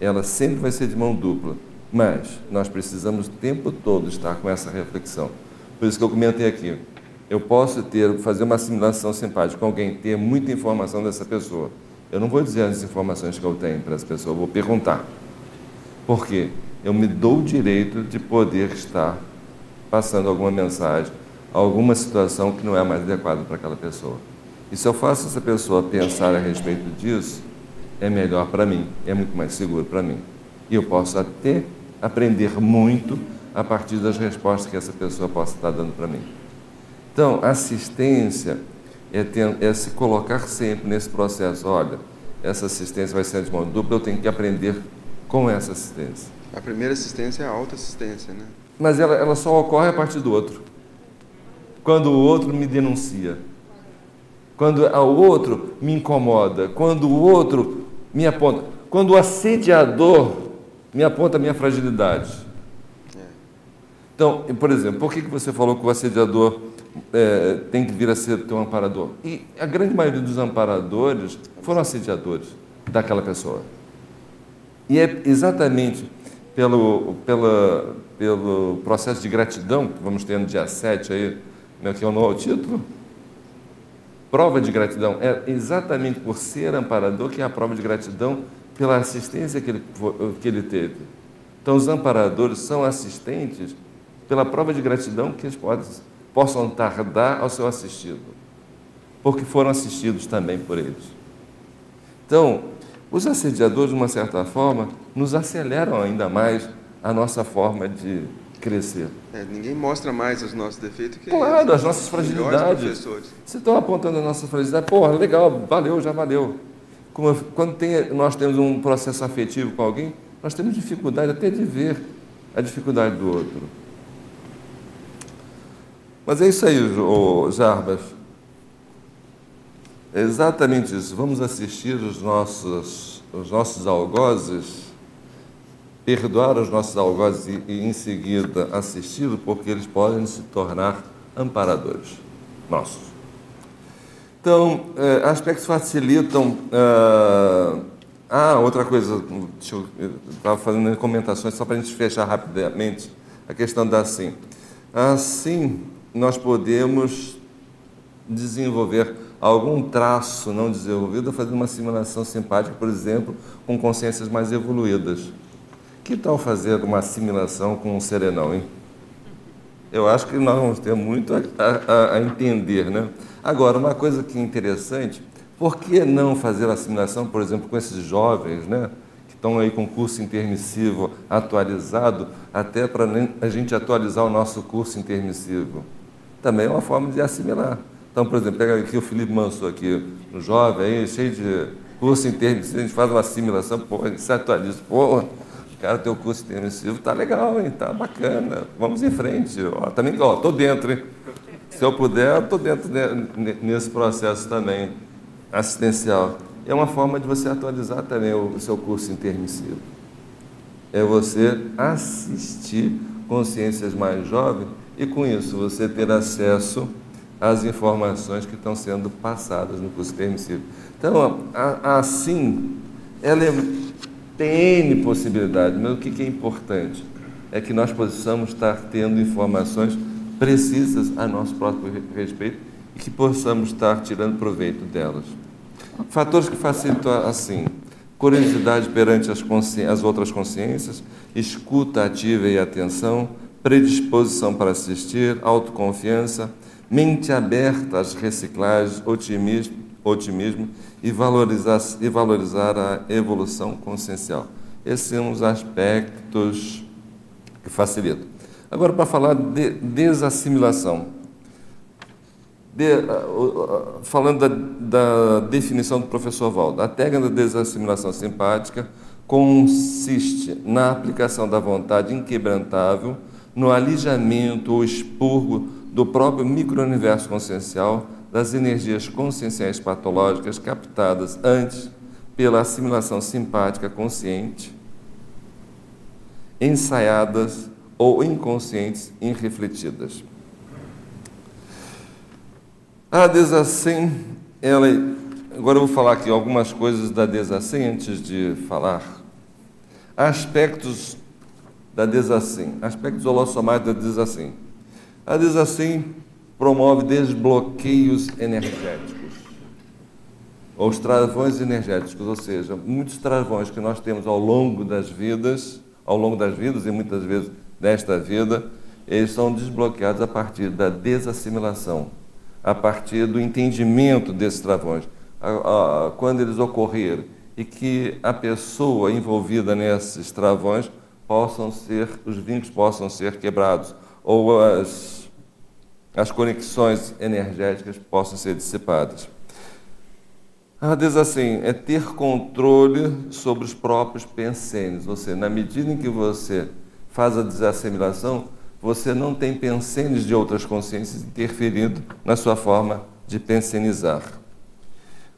ela sempre vai ser de mão dupla, mas nós precisamos o tempo todo estar com essa reflexão. Por isso que eu comentei aqui. Eu posso ter, fazer uma assimilação simpática com alguém, ter muita informação dessa pessoa. Eu não vou dizer as informações que eu tenho para essa pessoa, eu vou perguntar. Por quê? Eu me dou o direito de poder estar passando alguma mensagem, alguma situação que não é mais adequada para aquela pessoa. E se eu faço essa pessoa pensar a respeito disso, é melhor para mim, é muito mais seguro para mim. E eu posso até aprender muito a partir das respostas que essa pessoa possa estar dando para mim. Então, assistência é, ter, é, se colocar sempre nesse processo. Olha, essa assistência vai ser de mão dupla, eu tenho que aprender com essa assistência. A primeira assistência é a autoassistência, né? Mas ela, ela só ocorre a partir do outro. Quando o outro me denuncia. Quando o outro me incomoda. Quando o outro me aponta. Quando o assediador me aponta a minha fragilidade. Então, por exemplo, por que você falou que o assediador é, tem que vir a ser teu amparador? E a grande maioria dos amparadores foram assediadores daquela pessoa. E é exatamente pelo, pela, pelo processo de gratidão que vamos ter no dia 7 aí, né, que é o novo título. Prova de gratidão é exatamente por ser amparador que é a prova de gratidão pela assistência que ele, que ele teve. Então, os amparadores são assistentes pela prova de gratidão que eles possam dar ao seu assistido, porque foram assistidos também por eles. Então, os assediadores, de uma certa forma, nos aceleram ainda mais a nossa forma de crescer. É, ninguém mostra mais os nossos defeitos que Claro, as nossas fragilidades. Se estão apontando a nossa fragilidade, porra, legal, valeu, já valeu. Como, quando tem, nós temos um processo afetivo com alguém, nós temos dificuldade até de ver a dificuldade do outro. Mas é isso aí, Jarbas. É exatamente isso. Vamos assistir os nossos, os nossos algozes, perdoar os nossos algozes e, em seguida assisti-los, porque eles podem se tornar amparadores nossos. Então, é, aspectos facilitam. Uh, ah, outra coisa, estava fazendo comentações só para a gente fechar rapidamente a questão da assim. Assim, nós podemos desenvolver algum traço não desenvolvido fazendo uma simulação simpática, por exemplo, com consciências mais evoluídas. Que tal fazer uma assimilação com um serenão, hein? Eu acho que nós vamos ter muito a, a, a entender, né? Agora, uma coisa que é interessante, por que não fazer a assimilação, por exemplo, com esses jovens, né? Que estão aí com curso intermissivo atualizado, até para a gente atualizar o nosso curso intermissivo. Também é uma forma de assimilar. Então, por exemplo, pega aqui o Felipe Manso aqui, um jovem aí, cheio de curso intermissivo, a gente faz uma assimilação, pô, a gente se atualiza, pô, cara, teu curso intermissivo tá legal, hein, tá bacana, vamos em frente, ó, também, ó, tô dentro, hein. Se eu puder, estou dentro de, nesse processo também assistencial. É uma forma de você atualizar também o seu curso intermissivo. É você assistir consciências mais jovens e, com isso, você ter acesso as informações que estão sendo passadas no curso permissivo. Então, assim, ela é, tem N possibilidades, mas o que é importante é que nós possamos estar tendo informações precisas a nosso próprio respeito e que possamos estar tirando proveito delas. Fatores que facilitam assim, curiosidade perante as, as outras consciências, escuta ativa e atenção, predisposição para assistir, autoconfiança, mente aberta às reciclagens, otimismo, otimismo e, valorizar, e valorizar a evolução consciencial. Esses são os aspectos que facilitam. Agora, para falar de desassimilação. De, uh, falando da, da, definição do professor Valdo, a técnica da desassimilação simpática consiste na aplicação da vontade inquebrantável, no alijamento ou expurgo do próprio microuniverso consciencial das energias conscienciais patológicas captadas antes pela assimilação simpática consciente, ensaiadas ou inconscientes irrefletidas. A desacem, ela, agora eu vou falar aqui algumas coisas da desacem antes de falar. Aspectos da desacem, aspectos holossomáticos da desacem. A desacem promove desbloqueios energéticos, ou os travões energéticos, ou seja, muitos travões que nós temos ao longo das vidas, ao longo das vidas e muitas vezes desta vida, eles são desbloqueados a partir da desassimilação, a partir do entendimento desses travões. Quando eles ocorrerem e que a pessoa envolvida nesses travões possam ser, os vínculos possam ser quebrados, ou as, as conexões energéticas possam ser dissipadas. A assim é ter controle sobre os próprios pensênios, ou seja, na medida em que você faz a desassimilação, você não tem pensênios de outras consciências interferindo na sua forma de pensenizar.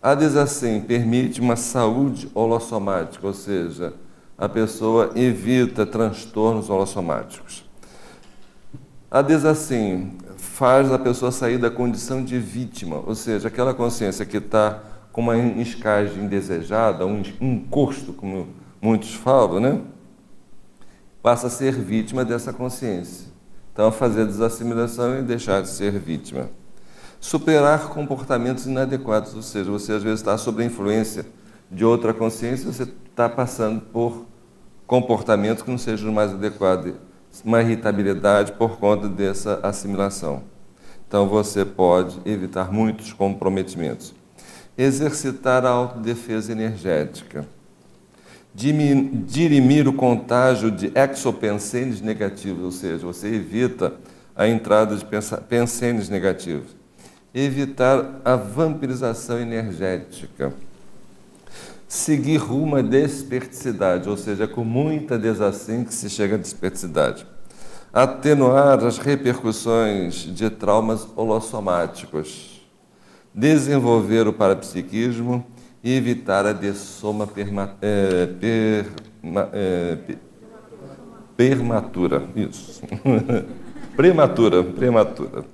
A assim permite uma saúde holossomática, ou seja, a pessoa evita transtornos holossomáticos. A assim faz a pessoa sair da condição de vítima, ou seja, aquela consciência que está com uma escagem indesejada, um encosto, como muitos falam, né? passa a ser vítima dessa consciência. Então, fazer a desassimilação e deixar de ser vítima. Superar comportamentos inadequados, ou seja, você às vezes está sob a influência de outra consciência, você está passando por comportamentos que não sejam mais adequados, uma irritabilidade por conta dessa assimilação. Então, você pode evitar muitos comprometimentos. Exercitar a autodefesa energética, dirimir o contágio de exopensênios negativos, ou seja, você evita a entrada de pensênios negativos, evitar a vampirização energética, seguir rumo à desperticidade, ou seja, com muita desassim que se chega à desperticidade, atenuar as repercussões de traumas holossomáticos, desenvolver o parapsiquismo e evitar a dessoma perma, é, perma, é, permatura. Isso. prematura, prematura.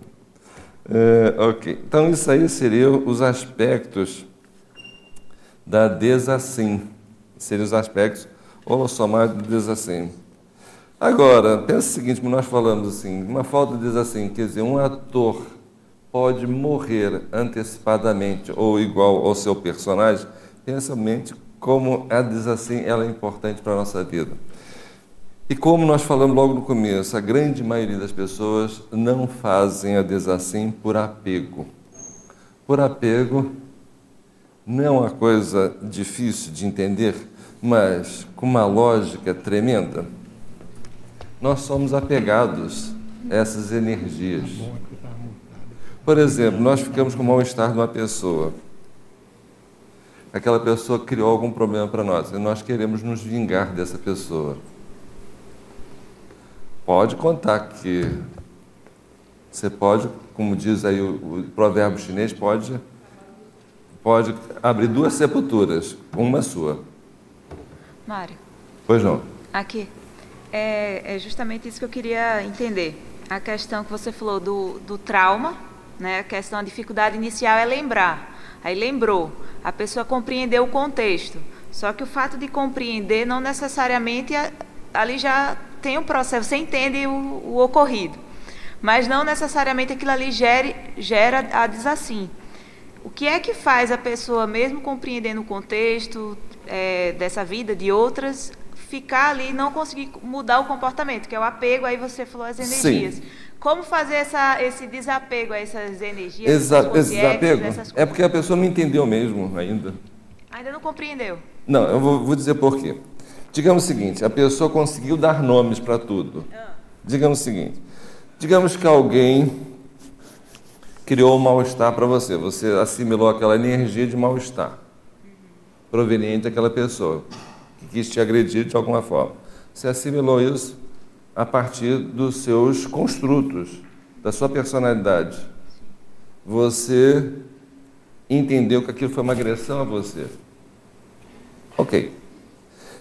É, ok. Então, isso aí seriam os aspectos da desassim. Seriam os aspectos holossomáticos do desassim. Agora, pensa o seguinte, como nós falamos assim, uma falta de desassim, quer dizer, um ator pode morrer antecipadamente ou igual ao seu personagem, pensamente como a diz assim, ela é importante para a nossa vida. E como nós falamos logo no começo, a grande maioria das pessoas não fazem a desassim por apego. Por apego não é uma coisa difícil de entender, mas com uma lógica tremenda. Nós somos apegados a essas energias. Por exemplo, nós ficamos com o mal-estar de uma pessoa. Aquela pessoa criou algum problema para nós e nós queremos nos vingar dessa pessoa. Pode contar que você pode, como diz aí o, o provérbio chinês, pode, pode abrir duas sepulturas, uma sua. Mário. Pois não. Aqui. É, é justamente isso que eu queria entender. A questão que você falou do, do trauma né? A questão, a dificuldade inicial é lembrar. Aí lembrou, a pessoa compreendeu o contexto. Só que o fato de compreender não necessariamente ali já tem um processo, você entende o, o ocorrido. Mas não necessariamente aquilo ali gere, gera a desassim. O que é que faz a pessoa, mesmo compreendendo o contexto é, dessa vida, de outras, ficar ali e não conseguir mudar o comportamento, que é o apego, aí você falou as energias. Sim. Como fazer essa, esse desapego a essas energias? Exa esse desapego? É porque a pessoa não entendeu mesmo ainda. Ainda não compreendeu? Não, eu vou, vou dizer por quê. Digamos o seguinte: a pessoa conseguiu dar nomes para tudo. Ah. Digamos o seguinte: digamos que alguém criou um mal-estar para você, você assimilou aquela energia de mal-estar proveniente daquela pessoa que quis te agredir de alguma forma. Você assimilou isso a partir dos seus construtos, da sua personalidade. Você entendeu que aquilo foi uma agressão a você. Ok.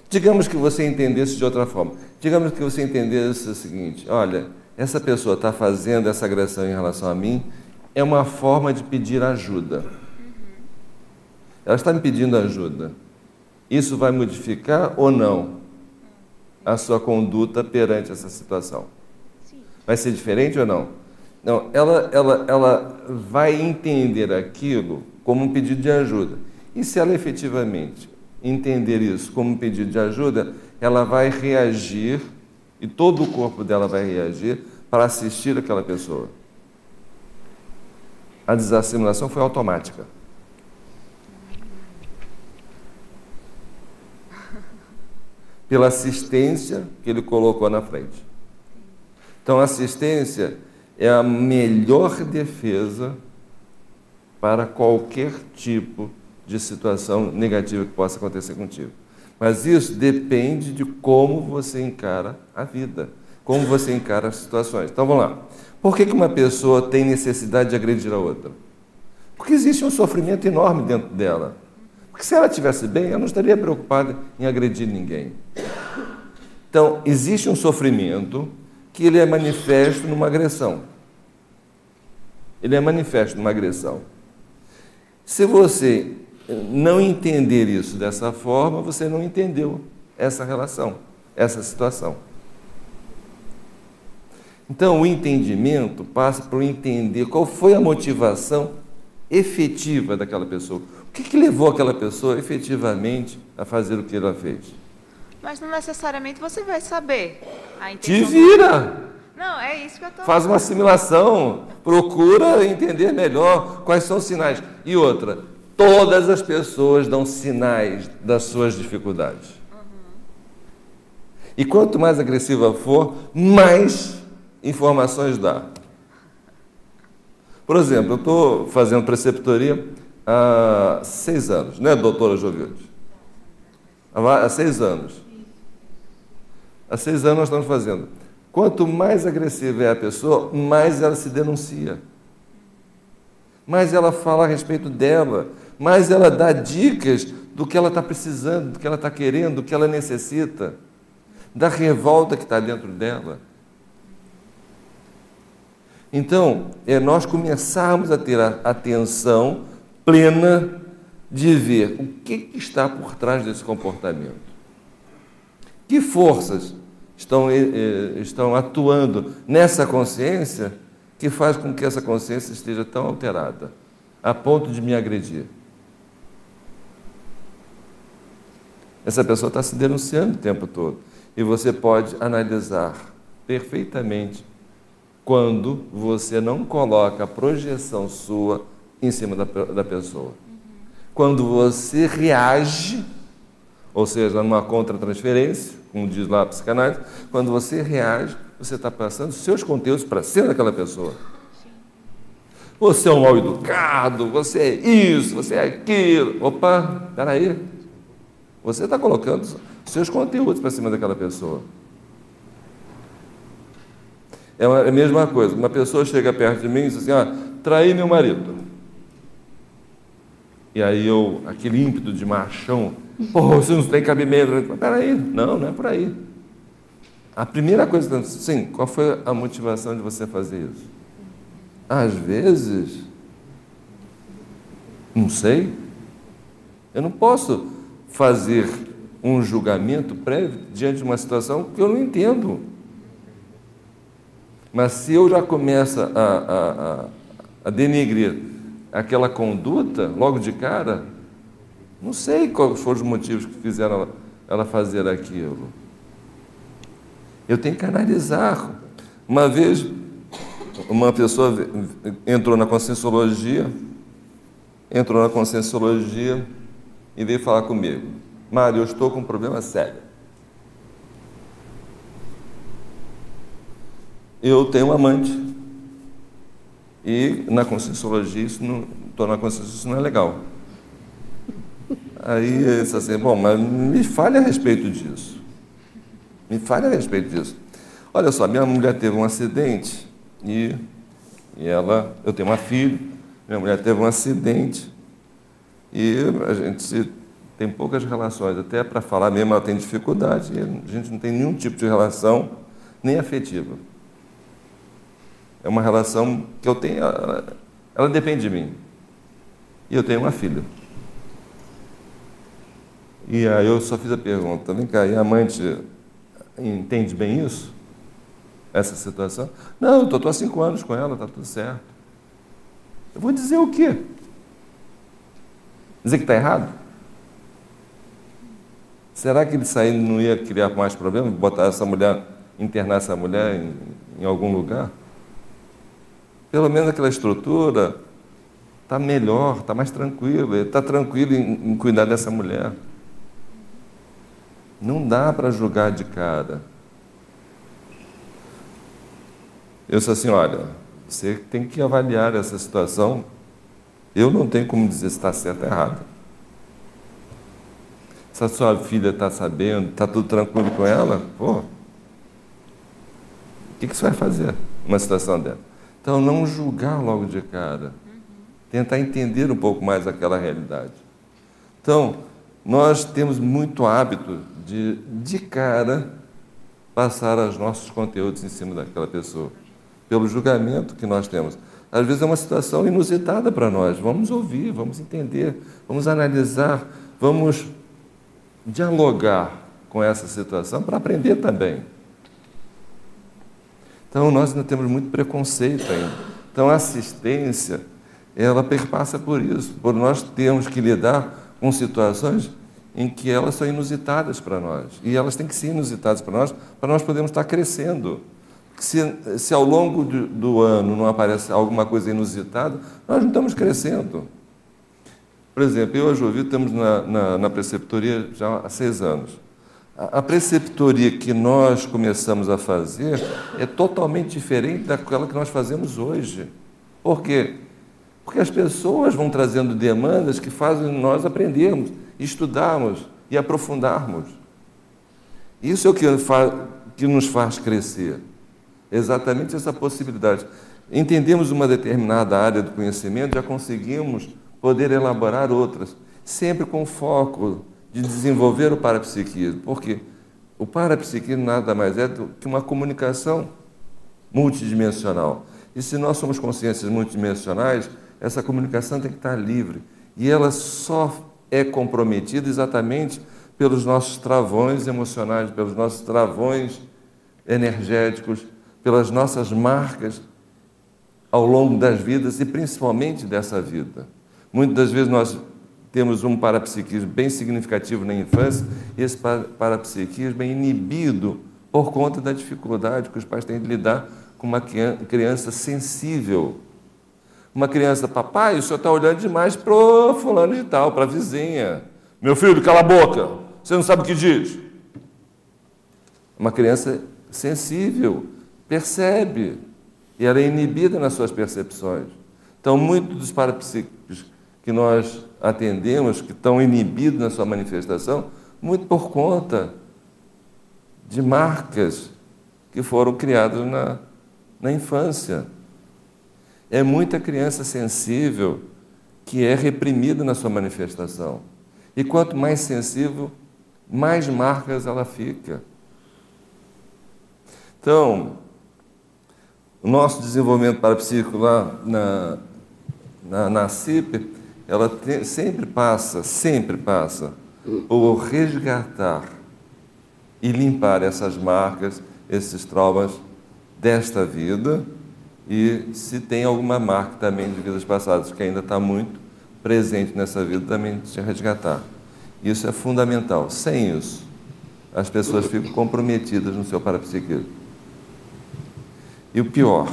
Digamos que você entendesse de outra forma. Digamos que você entendesse o seguinte: olha, essa pessoa está fazendo essa agressão em relação a mim, é uma forma de pedir ajuda. Ela está me pedindo ajuda. Isso vai modificar ou não? a sua conduta perante essa situação. Vai ser diferente ou não? Não, ela, ela, ela vai entender aquilo como um pedido de ajuda. E se ela efetivamente entender isso como um pedido de ajuda, ela vai reagir e todo o corpo dela vai reagir para assistir aquela pessoa. A desassimilação foi automática. pela assistência que ele colocou na frente. Então, assistência é a melhor defesa para qualquer tipo de situação negativa que possa acontecer contigo. Mas isso depende de como você encara a vida, como você encara as situações. Então vamos lá. Por que, que uma pessoa tem necessidade de agredir a outra? Porque existe um sofrimento enorme dentro dela. Porque se ela estivesse bem, ela não estaria preocupada em agredir ninguém. Então, existe um sofrimento que ele é manifesto numa agressão. Ele é manifesto numa agressão. Se você não entender isso dessa forma, você não entendeu essa relação, essa situação. Então, o entendimento passa por entender qual foi a motivação efetiva daquela pessoa. O que, que levou aquela pessoa efetivamente a fazer o que ela fez? Mas não necessariamente você vai saber. Te vira! Não, é isso que eu estou. Faz uma assimilação, procura entender melhor quais são os sinais. E outra, todas as pessoas dão sinais das suas dificuldades. E quanto mais agressiva for, mais informações dá. Por exemplo, eu estou fazendo preceptoria há seis anos, né, doutora Jovilde? Há seis anos. Há seis anos nós estamos fazendo. Quanto mais agressiva é a pessoa, mais ela se denuncia. Mais ela fala a respeito dela, mais ela dá dicas do que ela está precisando, do que ela está querendo, do que ela necessita, da revolta que está dentro dela. Então, é nós começarmos a ter a atenção plena de ver o que, está por trás desse comportamento. Que forças estão, eh, eh, estão atuando nessa consciência que faz com que essa consciência esteja tão alterada, a ponto de me agredir. Essa pessoa está se denunciando o tempo todo. E você pode analisar perfeitamente quando você não coloca a projeção sua em cima da, da pessoa. Quando você reage, ou seja, numa contra-transferência, como diz lá a psicanálise, quando você reage, você está passando seus conteúdos para cima daquela pessoa. Você é um mal educado, você é isso, você é aquilo. Opa, peraí. Você está colocando seus conteúdos para cima daquela pessoa. É, é a mesma coisa. Uma pessoa chega perto de mim e diz assim: ah, traí meu marido. E aí eu, aquele ímpeto de machão, pô, você não tem cabimento. Peraí, não, não é por aí. A primeira coisa, sim, qual foi a motivação de você fazer isso? Às vezes, não sei. Eu não posso fazer um julgamento prévio diante de uma situação que eu não entendo. Mas se eu já começo a, a, a, a denegrir aquela conduta logo de cara, não sei quais foram os motivos que fizeram ela, ela fazer aquilo. Eu tenho que analisar. Uma vez, uma pessoa entrou na conscienciologia, entrou na conscienciologia e veio falar comigo. Mário, eu estou com um problema sério. Eu tenho um amante. E na conscienciologia, isso não, na consciência, isso não é legal. Aí ele disse assim, bom, mas me fale a respeito disso. Me fale a respeito disso. Olha só, minha mulher teve um acidente e, e ela, eu tenho uma filha, minha mulher teve um acidente e a gente tem poucas relações, até para falar mesmo ela tem dificuldade, a gente não tem nenhum tipo de relação, nem afetiva. É uma relação que eu tenho, ela, ela depende de mim. E eu tenho uma filha. E aí eu só fiz a pergunta, vem cá, e a amante entende bem isso? Essa situação? Não, eu estou há cinco anos com ela, está tudo certo. Eu vou dizer o quê? Dizer que está errado? Será que ele saindo não ia criar mais problemas? Botar essa mulher, internar essa mulher em, em algum lugar? Pelo menos aquela estrutura está melhor, está mais tranquilo, está tranquilo em, em cuidar dessa mulher. Não dá para julgar de cara. Eu disse assim: olha, você tem que avaliar essa situação. Eu não tenho como dizer se está certo ou errado. Se a sua filha está sabendo, está tudo tranquilo com ela, pô, o que, que você vai fazer numa situação dessa? Então, não julgar logo de cara. Tentar entender um pouco mais aquela realidade. Então, nós temos muito hábito de, de cara, passar os nossos conteúdos em cima daquela pessoa, pelo julgamento que nós temos. Às vezes é uma situação inusitada para nós. Vamos ouvir, vamos entender, vamos analisar, vamos dialogar com essa situação para aprender também. Então, nós ainda temos muito preconceito ainda. Então, a assistência, ela perpassa por isso, por nós termos que lidar com situações em que elas são inusitadas para nós. E elas têm que ser inusitadas para nós, para nós podermos estar crescendo. Se, se ao longo do, do ano não aparece alguma coisa inusitada, nós não estamos crescendo. Por exemplo, eu e a Jovi estamos na, na, na, preceptoria já há seis anos. A, preceptoria que nós começamos a fazer é totalmente diferente daquela que nós fazemos hoje. Por quê? Porque as pessoas vão trazendo demandas que fazem nós aprendermos, estudarmos e aprofundarmos. Isso é o que, que nos faz crescer. Exatamente essa possibilidade. Entendemos uma determinada área do conhecimento, já conseguimos poder elaborar outras, sempre com foco de desenvolver o parapsiquismo. Porque o parapsiquismo nada mais é do que uma comunicação multidimensional. E se nós somos consciências multidimensionais, essa comunicação tem que estar livre. E ela só é comprometida exatamente pelos nossos travões emocionais, pelos nossos travões energéticos, pelas nossas marcas ao longo das vidas e principalmente dessa vida. Muitas das vezes nós temos um parapsiquismo bem significativo na infância e esse parapsiquismo é inibido por conta da dificuldade que os pais têm de lidar com uma criança sensível uma criança, papai, o senhor está olhando demais para o fulano de tal, para a vizinha. Meu filho, cala a boca, você não sabe o que diz. Uma criança sensível, percebe, e ela é inibida nas suas percepções. Então, muitos dos parapsíquicos que nós atendemos, que estão inibidos na sua manifestação, muito por conta de marcas que foram criadas na, na infância. É muita criança sensível que é reprimida na sua manifestação. E quanto mais sensível, mais marcas ela fica. Então, o nosso desenvolvimento parapsíquico lá na, na, na CIP, ela sempre passa, sempre passa por resgatar e limpar essas marcas, esses traumas desta vida e se tem alguma marca também de vidas passadas que ainda está muito presente nessa vida, também se resgatar. Isso é fundamental. Sem isso, as pessoas ficam comprometidas no seu parapsiquismo. E o pior,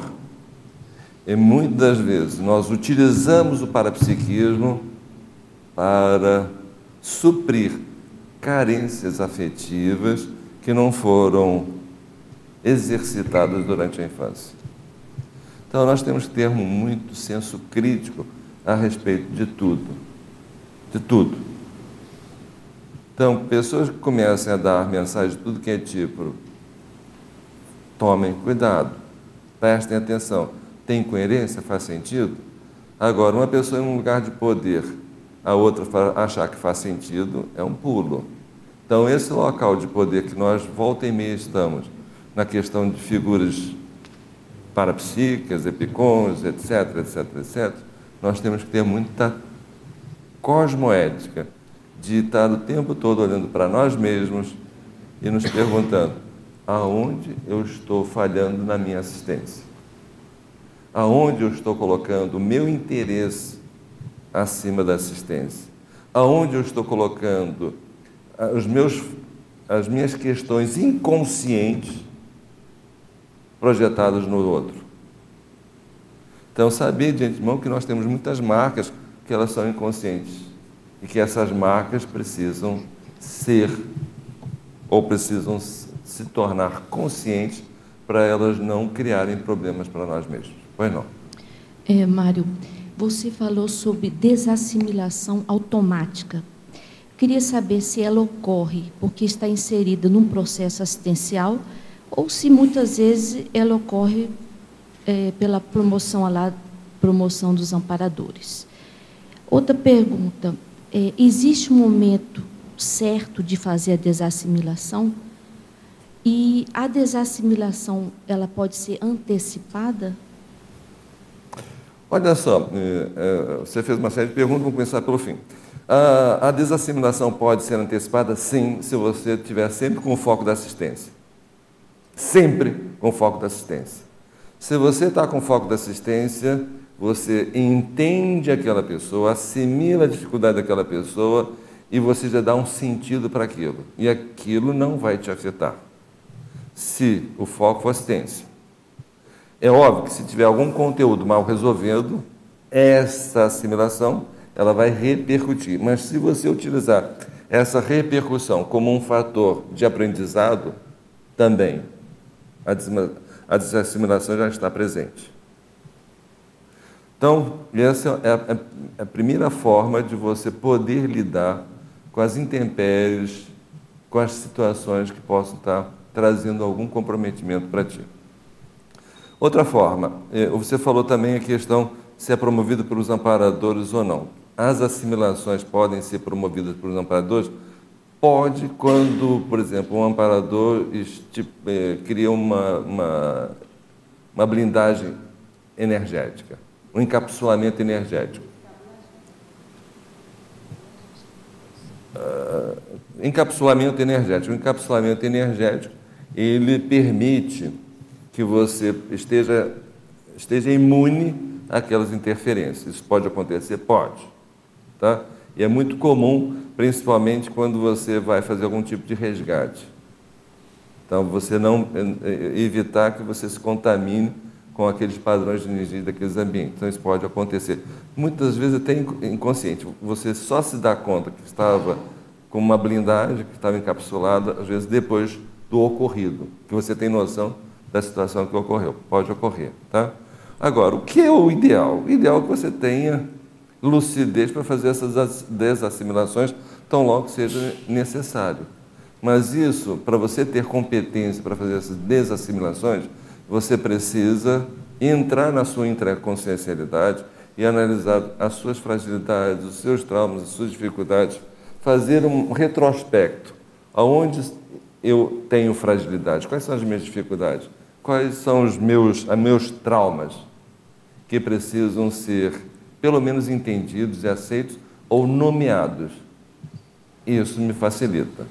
é muitas vezes nós utilizamos o parapsiquismo para suprir carências afetivas que não foram exercitadas durante a infância. Então nós temos que ter muito senso crítico a respeito de tudo. De tudo. Então, pessoas que começam a dar mensagem de tudo que é tipo, tomem cuidado, prestem atenção. Tem coerência? Faz sentido? Agora, uma pessoa em um lugar de poder, a outra achar que faz sentido, é um pulo. Então, esse local de poder que nós volta e meia estamos, na questão de figuras parapsíquicas, epicons, etc, etc, etc, nós temos que ter muita cosmoética de estar o tempo todo olhando para nós mesmos e nos perguntando aonde eu estou falhando na minha assistência? Aonde eu estou colocando o meu interesse acima da assistência? Aonde eu estou colocando ah, os meus, as minhas questões inconscientes projetados no outro. Então, saber de antemão que nós temos muitas marcas que elas são inconscientes e que essas marcas precisam ser ou precisam se tornar conscientes para elas não criarem problemas para nós mesmos. Não. É, Mário, você falou sobre desassimilação automática. Queria saber se ela ocorre porque está inserida num processo assistencial ou se muitas vezes ela ocorre é, pela promoção, lá, promoção dos amparadores. Outra pergunta: é, existe um momento certo de fazer a desassimilação? E a desassimilação ela pode ser antecipada? Olha só, é, é, você fez uma série de perguntas, vamos começar pelo fim. A, desassimilação pode ser antecipada, sim, se você estiver sempre com o foco da assistência. Sempre com o foco da assistência. Se você está com foco da assistência, você entende aquela pessoa, assimila a dificuldade daquela pessoa e você já dá um sentido para aquilo. E aquilo não vai te afetar. Se o foco for assistência. É óbvio que se tiver algum conteúdo mal resolvido, essa assimilação ela vai repercutir. Mas se você utilizar essa repercussão como um fator de aprendizado, também a desassimilação já está presente. Então, essa é a primeira forma de você poder lidar com as intempéries, com as situações que possam estar trazendo algum comprometimento para ti. Outra forma, é, você falou também a questão se é promovido pelos amparadores ou não. As assimilações podem ser promovidas pelos amparadores? Pode, quando, por exemplo, um amparador é, cria uma, uma, uma blindagem energética, um encapsulamento energético. Uh, encapsulamento energético. O encapsulamento energético ele permite que você esteja, esteja imune àquelas interferências. Isso pode acontecer? Pode. Tá? E é muito comum, principalmente quando você vai fazer algum tipo de resgate. Então, você não evitar que você se contamine com aqueles padrões de energia daqueles ambientes. Então, isso pode acontecer. Muitas vezes até inconsciente. Você só se dá conta que estava com uma blindagem, que estava encapsulada, às vezes depois do ocorrido, que você tem noção da situação que ocorreu. Pode ocorrer, tá? Agora, o que é o ideal? O ideal é que você tenha lucidez para fazer essas desassimilações tão logo seja necessário. Mas isso, para você ter competência para fazer essas desassimilações, você precisa entrar na sua intraconsciencialidade e analisar as suas fragilidades, os seus traumas, as suas dificuldades, fazer um retrospecto. Aonde eu tenho fragilidade? Quais são as minhas dificuldades? Quais são os meus, os meus traumas que precisam ser pelo menos entendidos e aceitos ou nomeados. Isso me facilita.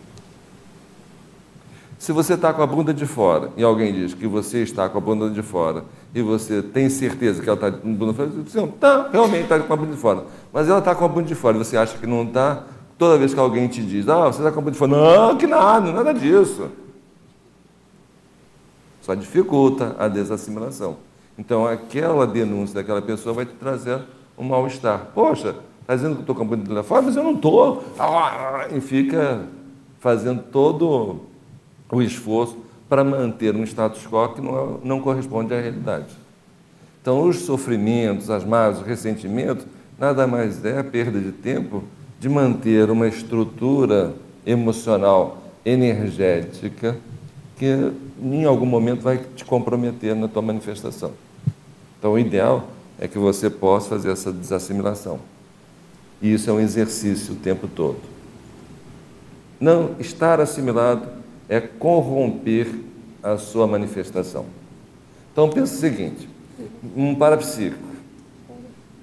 Se você está com a bunda de fora e alguém diz que você está com a bunda de fora e você tem certeza que ela está com a bunda de fora, você está, realmente está com a bunda de fora. Mas ela está com a bunda de fora e você acha que não está, toda vez que alguém te diz, ah, você está com a bunda de fora, não, que nada, nada disso. Só dificulta a desassimilação. Então, aquela denúncia daquela pessoa vai te trazer um mal-estar. Poxa, está dizendo que estou com a de fora, mas eu não estou. E fica fazendo todo o esforço para manter um status quo que não, não corresponde à realidade. Então, os sofrimentos, as mágoas, os ressentimentos, nada mais é a perda de tempo de manter uma estrutura emocional energética que em algum momento vai te comprometer na tua manifestação. Então, o ideal é que você possa fazer essa desassimilação. E isso é um exercício o tempo todo. Não estar assimilado é corromper a sua manifestação. Então pense o seguinte: um parapsíquico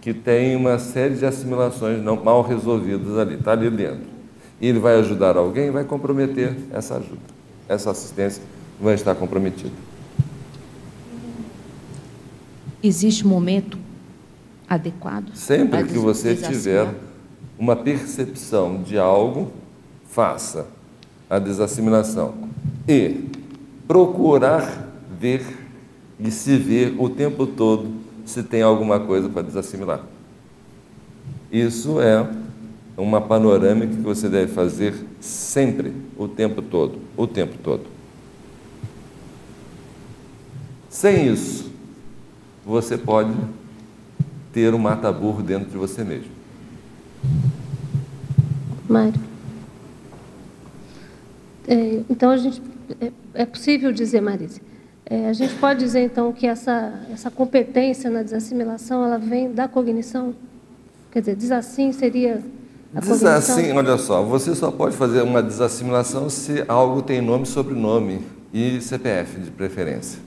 que tem uma série de assimilações não mal resolvidas ali, está ali dentro. E ele vai ajudar alguém, vai comprometer essa ajuda. Essa assistência vai estar comprometida. Existe um momento adequado? Sempre que você tiver uma percepção de algo, faça a desassimilação. E procurar ver e se ver o tempo todo se tem alguma coisa para desassimilar. Isso é uma panorâmica que você deve fazer sempre, o tempo todo, o tempo todo. Sem isso, você pode ter um mata-burro dentro de você mesmo. Mário. É, então, a gente, é, é possível dizer, Marise, é, a gente pode dizer, então, que essa, essa competência na desassimilação, ela vem da cognição? Quer dizer, desassim seria a cognição? olha só, você só pode fazer uma desassimilação se algo tem nome, sobrenome e CPF de preferência.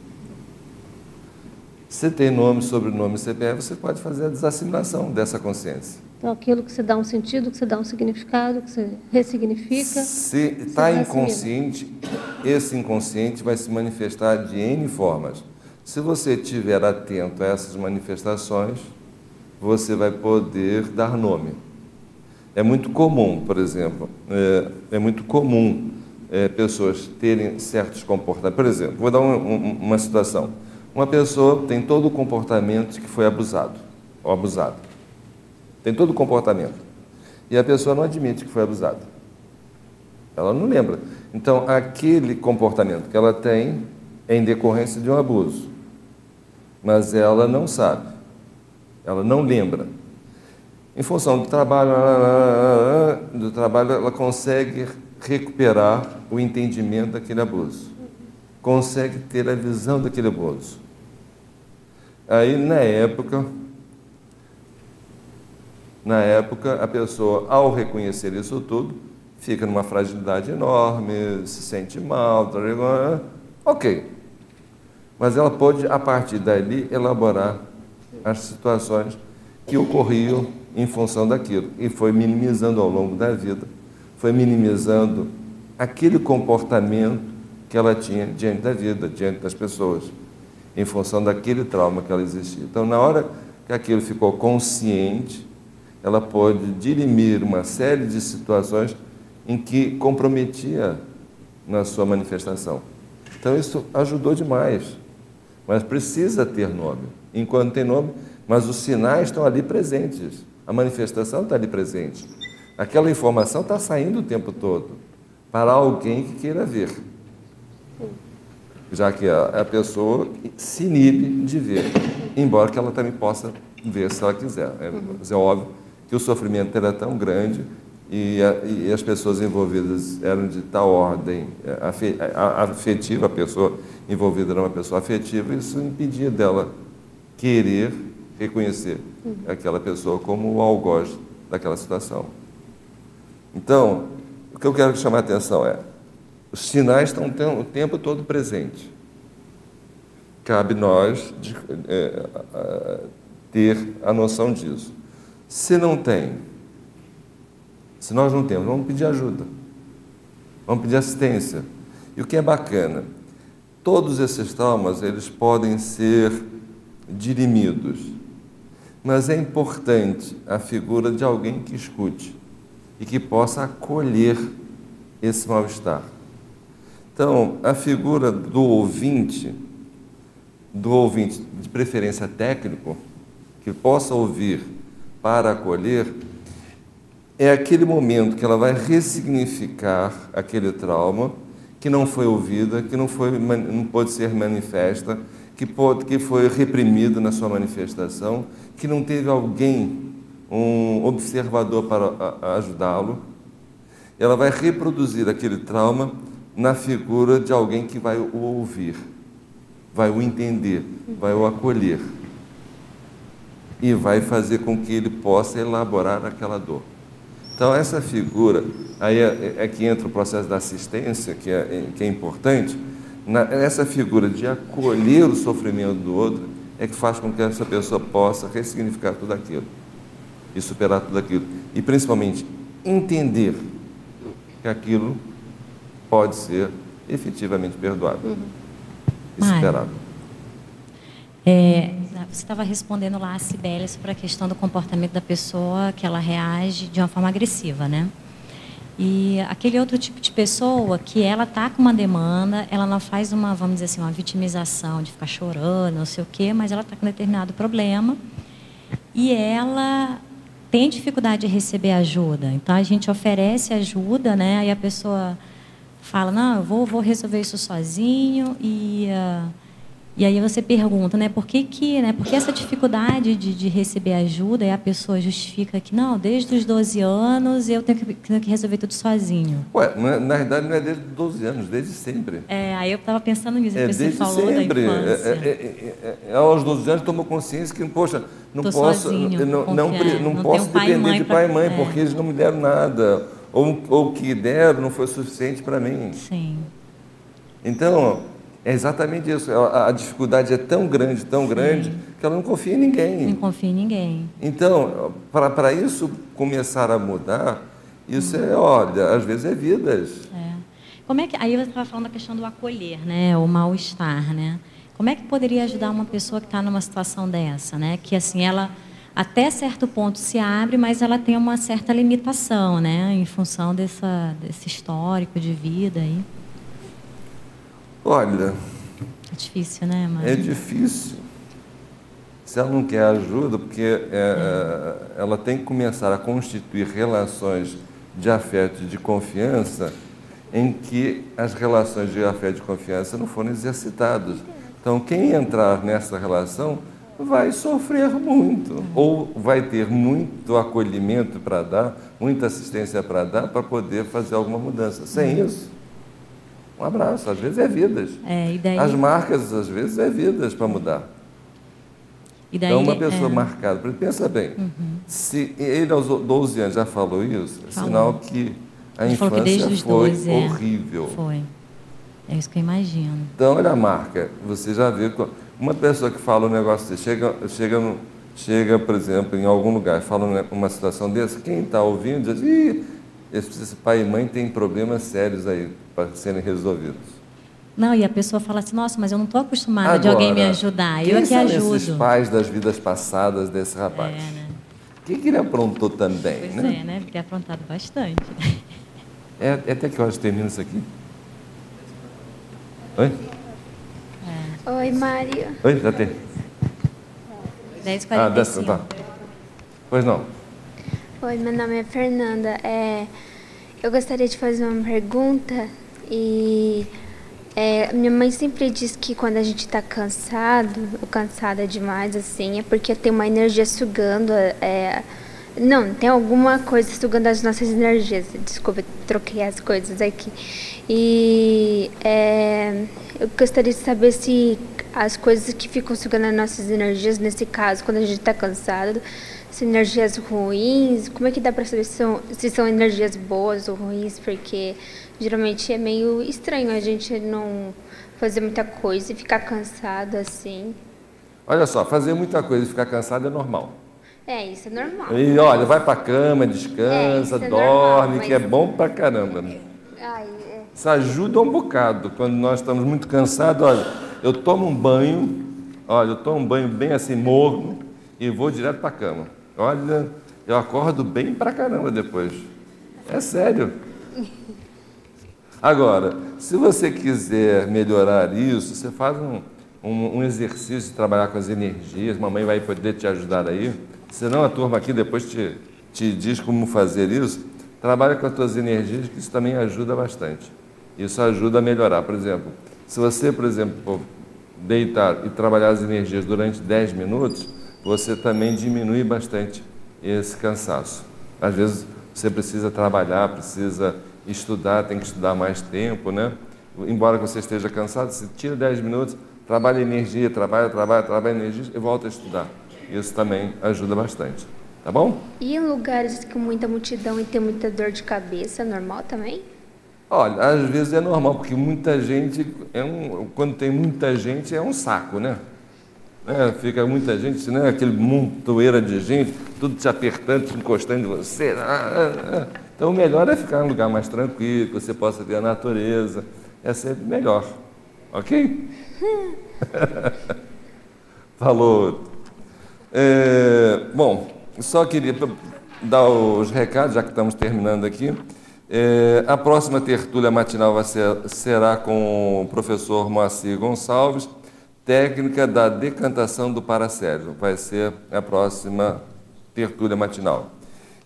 Se tem nome, sobrenome e CPF, você pode fazer a desassimilação dessa consciência. Então, aquilo que você dá um sentido, que você dá um significado, que você ressignifica. Se está inconsciente, esse inconsciente vai se manifestar de N formas. Se você estiver atento a essas manifestações, você vai poder dar nome. É muito comum, por exemplo, é, é muito comum é, pessoas terem certos comportamentos. Por exemplo, vou dar um- um- uma situação. Uma pessoa tem todo o comportamento que foi abusado ou abusado. Tem todo o comportamento. E a pessoa não admite que foi abusada. Ela não lembra. Então, aquele comportamento que ela tem é em decorrência de um abuso. Mas ela não sabe. Ela não lembra. Em função do trabalho, do trabalho, ela consegue recuperar o entendimento daquele abuso. Consegue ter a visão daquele abuso. Aí, na época, na época, a pessoa, ao reconhecer isso tudo, fica numa fragilidade enorme, se sente mal, tá ok. Mas ela pode, a partir dali, elaborar as situações que ocorriam em função daquilo. E foi minimizando ao longo da vida, foi minimizando aquele comportamento que ela tinha diante da vida, diante das pessoas, em função daquele trauma que ela existia. Então, na hora que aquilo ficou consciente, ela pode dirimir uma série de situações em que comprometia na sua manifestação. Então, isso ajudou demais. Mas precisa ter nome. Enquanto tem nome, mas os sinais estão ali presentes. A manifestação está ali presente. Aquela informação está saindo o tempo todo para alguém que queira ver. Já que a, pessoa se inibe de ver, embora que ela também possa ver se ela quiser. É, mas é óbvio que o sofrimento era tão grande e, a- e as pessoas envolvidas eram de tal ordem é, a- afetiva, a pessoa envolvida era uma pessoa afetiva, isso impedia dela querer reconhecer aquela pessoa como o algoz daquela situação. Então, o que eu quero chamar a atenção é, os sinais estão o tem- o tempo todo presentes. Cabe nós de- é, a- ter a noção disso. Se não tem, se nós não temos, vamos pedir ajuda. Vamos pedir assistência. E o que é bacana, todos esses traumas, eles podem ser dirimidos. Mas é importante a figura de alguém que escute e que possa acolher esse mal-estar. Então, a figura do ouvinte, do ouvinte de preferência técnico, que possa ouvir para acolher, é aquele momento que ela vai ressignificar aquele trauma que não foi ouvida, que não, foi, não pôde ser manifesta, que, pode, que foi reprimido na sua manifestação, que não teve alguém, um observador para ajudá-lo. Ela vai reproduzir aquele trauma na figura de alguém que vai o ouvir, vai o entender, vai o acolher e vai fazer com que ele possa elaborar aquela dor. Então, essa figura, aí é, é que entra o processo da assistência, que é, que é importante, na, essa figura de acolher o sofrimento do outro é que faz com que essa pessoa possa ressignificar tudo aquilo e superar tudo aquilo. E, principalmente, entender que aquilo pode ser efetivamente perdoado e Mário. superado. É, você estava respondendo lá a Sibeli sobre a questão do comportamento da pessoa, que ela reage de uma forma agressiva, né? E aquele outro tipo de pessoa que ela tá com uma demanda, ela não faz uma, vamos dizer assim, uma vitimização de ficar chorando, não sei o quê, mas ela está com determinado problema e ela tem dificuldade de receber ajuda. Então a gente oferece ajuda, né? Aí a pessoa fala, não, eu vou, vou resolver isso sozinho e uh, e aí você pergunta, né, por que, que né, por que essa dificuldade de, de receber ajuda e a pessoa justifica que não, desde os 12 anos eu tenho que, tenho que resolver tudo sozinho. Ué, é, na verdade não é desde os 12 anos, desde sempre. É, aí eu estava pensando nisso, é, você falou sempre. da infância. É, é, é, é, aos 12 anos tomou consciência que, poxa, não Tô posso, sozinho, não, não, não, não posso pai depender mãe de pai e pra- mãe, é. porque eles não me deram nada. Ou o que deram não foi suficiente para mim. Sim. Então, é exatamente isso. A, a dificuldade é tão grande, tão grande, que ela não confia em ninguém. Não confio em ninguém. Então, para isso começar a mudar, isso é, olha, às vezes é vidas. É. Como é que aí você estava falando da questão do acolher, né, o mal-estar, né? Como é que poderia ajudar uma pessoa que está numa situação dessa, né? Que assim ela até certo ponto se abre, mas ela tem uma certa limitação, né, em função dessa, desse histórico de vida aí. Olha, É difícil, né, mãe? é difícil. Se ela não quer ajuda, porque é, é, ela tem que começar a constituir relações de afeto e de confiança em que as relações de afeto e de confiança não foram exercitadas. Então, quem entrar nessa relação vai sofrer muito, ou vai ter muito acolhimento para dar, muita assistência para dar, para poder fazer alguma mudança. Sem isso, um abraço. Às vezes é vidas. É, daí, As marcas, às vezes, é vidas para mudar. daí Então, uma pessoa é, Uhum. marcada, pensa bem, se ele aos 12 anos já falou isso, é Falou. sinal que a Ele que infância os foi 12, é. horrível. Foi. É isso que eu imagino. Então, olha a marca, você já vê, uma pessoa que fala um negócio desse, chega, chega, chega, por exemplo, em algum lugar, e fala um- uma situação dessa, quem está ouvindo diz, Ih, esse, pai e mãe têm problemas sérios aí para serem resolvidos. Não, e a pessoa fala assim, nossa, mas eu não estou acostumada de alguém me ajudar. Eu é que são ajudo. esses pais das vidas passadas desse rapaz? É, né? O que, que ele aprontou também, Pois né? é, né? Porque é aprontado bastante. É, é até que horas termina isso aqui? Oi? Oi, Mário. Oi, já tem. 10 Ah, dessa, tá. Pois não. Oi, meu nome é Fernanda. É, eu gostaria de fazer uma pergunta e é, minha mãe sempre diz que quando a gente está cansado ou cansada demais, assim, é porque tem uma energia sugando. É, não, tem alguma coisa sugando as nossas energias. Desculpa, troquei as coisas aqui. E é, eu gostaria de saber se as coisas que ficam sugando as nossas energias, nesse caso, quando a gente está cansado, se energias ruins, como é que dá para saber se são, se são energias boas ou ruins? Porque geralmente é meio estranho a gente não fazer muita coisa e ficar cansado assim. Olha só, fazer muita coisa e ficar cansado é normal. É, isso é normal. E olha, vai pra cama, descansa, É, é dorme, normal, que é bom pra caramba. Ai, é. Isso ajuda um bocado. Quando nós estamos muito cansados, olha, eu tomo um banho, olha, eu tomo um banho bem assim, morno, e vou direto pra cama. Olha, eu acordo bem pra caramba depois. É sério. Agora, se você quiser melhorar isso, você faz um, um, um exercício de trabalhar com as energias, mamãe vai poder te ajudar aí. Senão a turma aqui depois te, te diz como fazer isso. Trabalha com as tuas energias, que isso também ajuda bastante. Isso ajuda a melhorar. Por exemplo, se você, por exemplo, deitar e trabalhar as energias durante 10 minutos, você também diminui bastante esse cansaço. Às vezes você precisa trabalhar, precisa estudar, tem que estudar mais tempo, né? Embora você esteja cansado, você tira 10 minutos, trabalha energia, trabalha, trabalha, trabalha energia e volta a estudar. Isso também ajuda bastante. Tá bom? E em lugares com muita multidão e tem muita dor de cabeça, é normal também? Olha, às vezes é normal, porque muita gente, é um, quando tem muita gente, é um saco, né? Né? Fica muita gente, né? aquele montoeira de gente, tudo te apertando, te encostando em você. Ah. Então, o melhor é ficar em um lugar mais tranquilo, que você possa ver a natureza. É sempre melhor. Ok? Falou. É, bom, só queria dar os recados, já que estamos terminando aqui. É, a próxima tertúlia matinal ser, será com o professor Moacir Gonçalves, técnica da decantação do paracélio. Vai ser a próxima tertúlia matinal.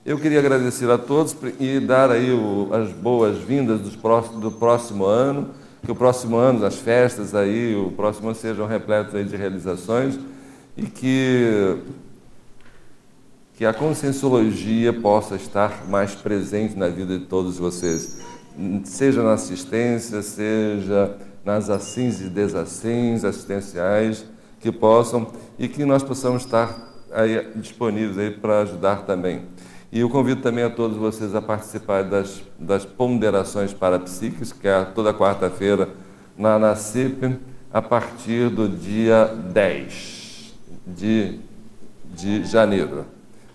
Eu queria agradecer a todos e dar aí o, as boas-vindas do próximo ano, que o próximo ano, as festas aí, o próximo ano sejam repletos aí de realizações e que, que a conscienciologia possa estar mais presente na vida de todos vocês, seja na assistência, seja nas assins e desassins assistenciais, que possam e que nós possamos estar aí disponíveis aí para ajudar também. E eu convido também a todos vocês a participar das, das ponderações parapsíquicas, que é toda quarta-feira na NACIP, a partir do dia 10 de, de janeiro.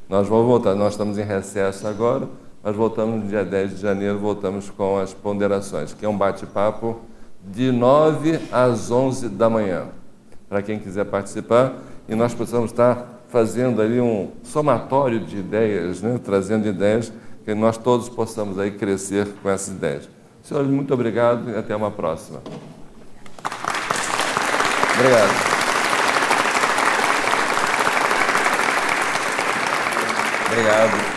Nós vamos voltar, nós estamos em recesso agora, mas voltamos no dia 10 de janeiro, voltamos com as ponderações, que é um bate-papo de 9 às 11 da manhã, para quem quiser participar, e nós precisamos estar fazendo ali um somatório de ideias, né? trazendo ideias, que nós todos possamos aí crescer com essas ideias. Senhores, muito obrigado e até uma próxima. Obrigado. Obrigado.